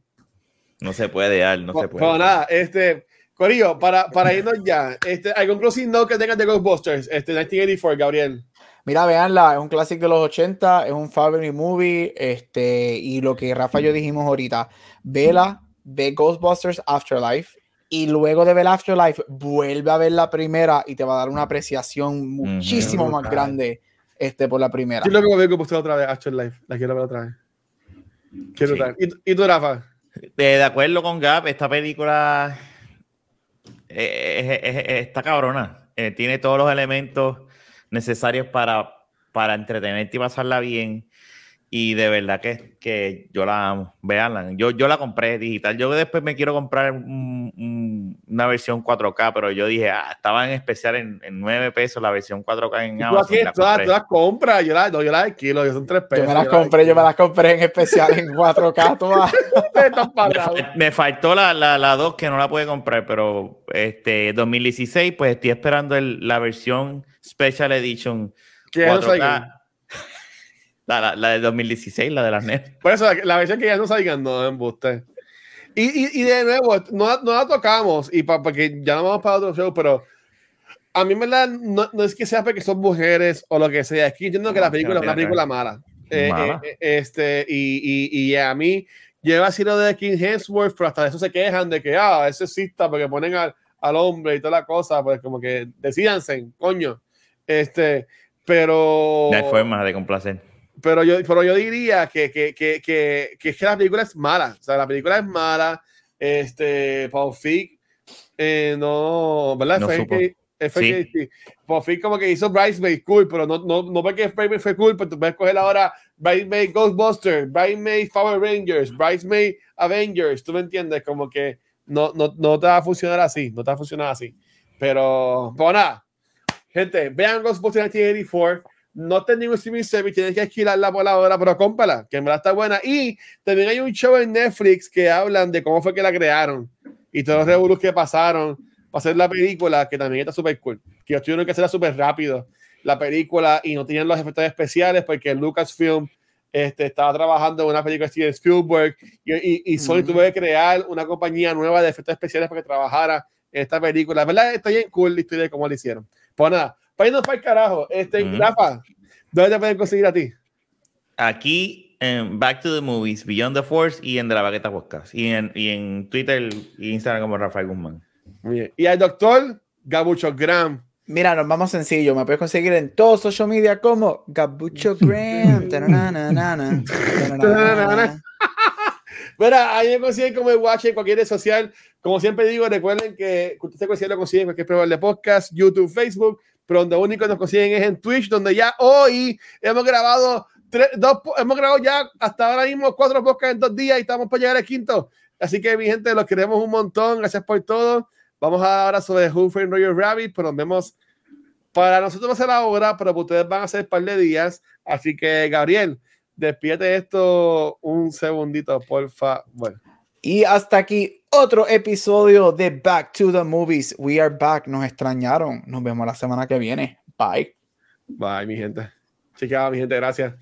No se puede, Al, no se Pues puede. nada, este. Corillo, para, para irnos ya, este, ¿algún closing note que tengas de Ghostbusters? Este, 1984, Gabriel. Mira, veanla, es un clásico de los 80, es un family movie, este, y lo que Rafa y yo dijimos ahorita, vela, ve Ghostbusters Afterlife, y luego de ver Afterlife, vuelve a ver la primera y te va a dar una apreciación muchísimo más grande este, por la primera. Yo lo que me veo Ghostbusters otra vez, Afterlife. La quiero ver otra vez. Quiero Sí. ¿Y, tú- ¿Y tú, Rafa? De, de acuerdo con Gap, esta película eh, es- es- es- está cabrona. Eh, tiene todos los elementos necesarios para, para entretenerte y pasarla bien. Y de verdad que, que yo la amo. Veanla. Yo, yo la compré digital. Yo después me quiero comprar un- un- una versión 4K, pero yo dije, ah, estaba en especial en, en 9 pesos la versión 4K en Tú Amazon. aquí, la tú las, tú las compras, yo las no, yo las alquilo, yo son tres pesos. Yo me las compré, yo me las compré en especial en 4K, todas. Me, me faltó la, la, la 2 que no la pude comprar, pero este 2016, pues estoy esperando el- la versión Special Edition 4K. salgan. La, la, la de 2016, la de las NES. Por eso, la, la versión que ya no salgan, no embuste. Y, y, y de nuevo, no, no la tocamos, y pa- porque ya no vamos para otro show, pero a mí, verdad, no, no es que sea porque son mujeres o lo que sea, es que yo entiendo que la película que es una película mala. Eh, eh, eh, este, y, y, y a mí, lleva así lo de King Hemsworth, pero hasta eso se quejan de que, ah, es sexista porque ponen al, al hombre y toda la cosa, pues como que decídanse, coño. Este, pero. No hay forma de complacer. Pero yo, pero yo diría que, que, que, que, que es que la película es mala. O sea, la película es mala. Este, Paul Feig, eh, no, ¿verdad? No fue Sí. Paul Feig como que hizo Bridesmaid cool, pero no, no, no porque Bridesmaid fue cool, pero tú puedes coger ahora Bridesmaid Ghostbusters, Bridesmaid Power Rangers, Bridesmaid Avengers, ¿tú me entiendes? Como que no, no, no te va a funcionar así, no te va a funcionar así. Pero, pero nada, gente, vean Ghostbusters 1984. No tenés ningún streaming service, tienes que alquilarla por la hora, pero cómprala, que en verdad está buena. Y también hay un show en Netflix que hablan de cómo fue que la crearon y todos los revolus que pasaron para hacer la película, que también está súper cool. Que ellos tuvieron que hacerla súper rápido, la película, y no tenían los efectos especiales porque Lucasfilm este, estaba trabajando en una película de Steven Spielberg y, y, y Sony Mm. tuvo que crear una compañía nueva de efectos especiales para que trabajara en esta película. La verdad, está bien cool la historia de cómo lo hicieron. Pues nada, para irnos para el carajo, este. Rafa, ¿dónde te pueden conseguir a ti? Aquí en Back to the Movies, Beyond the Force y en De la Baqueta Podcast. Y en, y en Twitter e Instagram como Rafael Guzmán. Muy bien. Y al doctor Gabucho Gram. Mira, nos vamos sencillo. Me puedes conseguir en todos social media como Gabucho Graham. Mira, ahí me consiguen como el Watch en cualquier red social. Como siempre digo, recuerden que usted consigue lo consiguen en cualquier programa de podcast, YouTube, Facebook, pero donde único nos consiguen es en Twitch, donde ya hoy hemos grabado tres, dos, hemos grabado ya hasta ahora mismo cuatro podcasts en dos días y estamos para llegar al quinto. Así que mi gente, los queremos un montón. Gracias por todo. Vamos ahora sobre Who Framed Roger Rabbit, pero nos vemos para nosotros va a ser ahora, pero para ustedes van a ser un par de días. Así que, Gabriel, despídete esto un segundito, por favor. Y hasta aquí otro episodio de Back to the Movies. We are back. Nos extrañaron. Nos vemos la semana que viene. Bye. Bye, mi gente. Chequeado, mi gente. Gracias.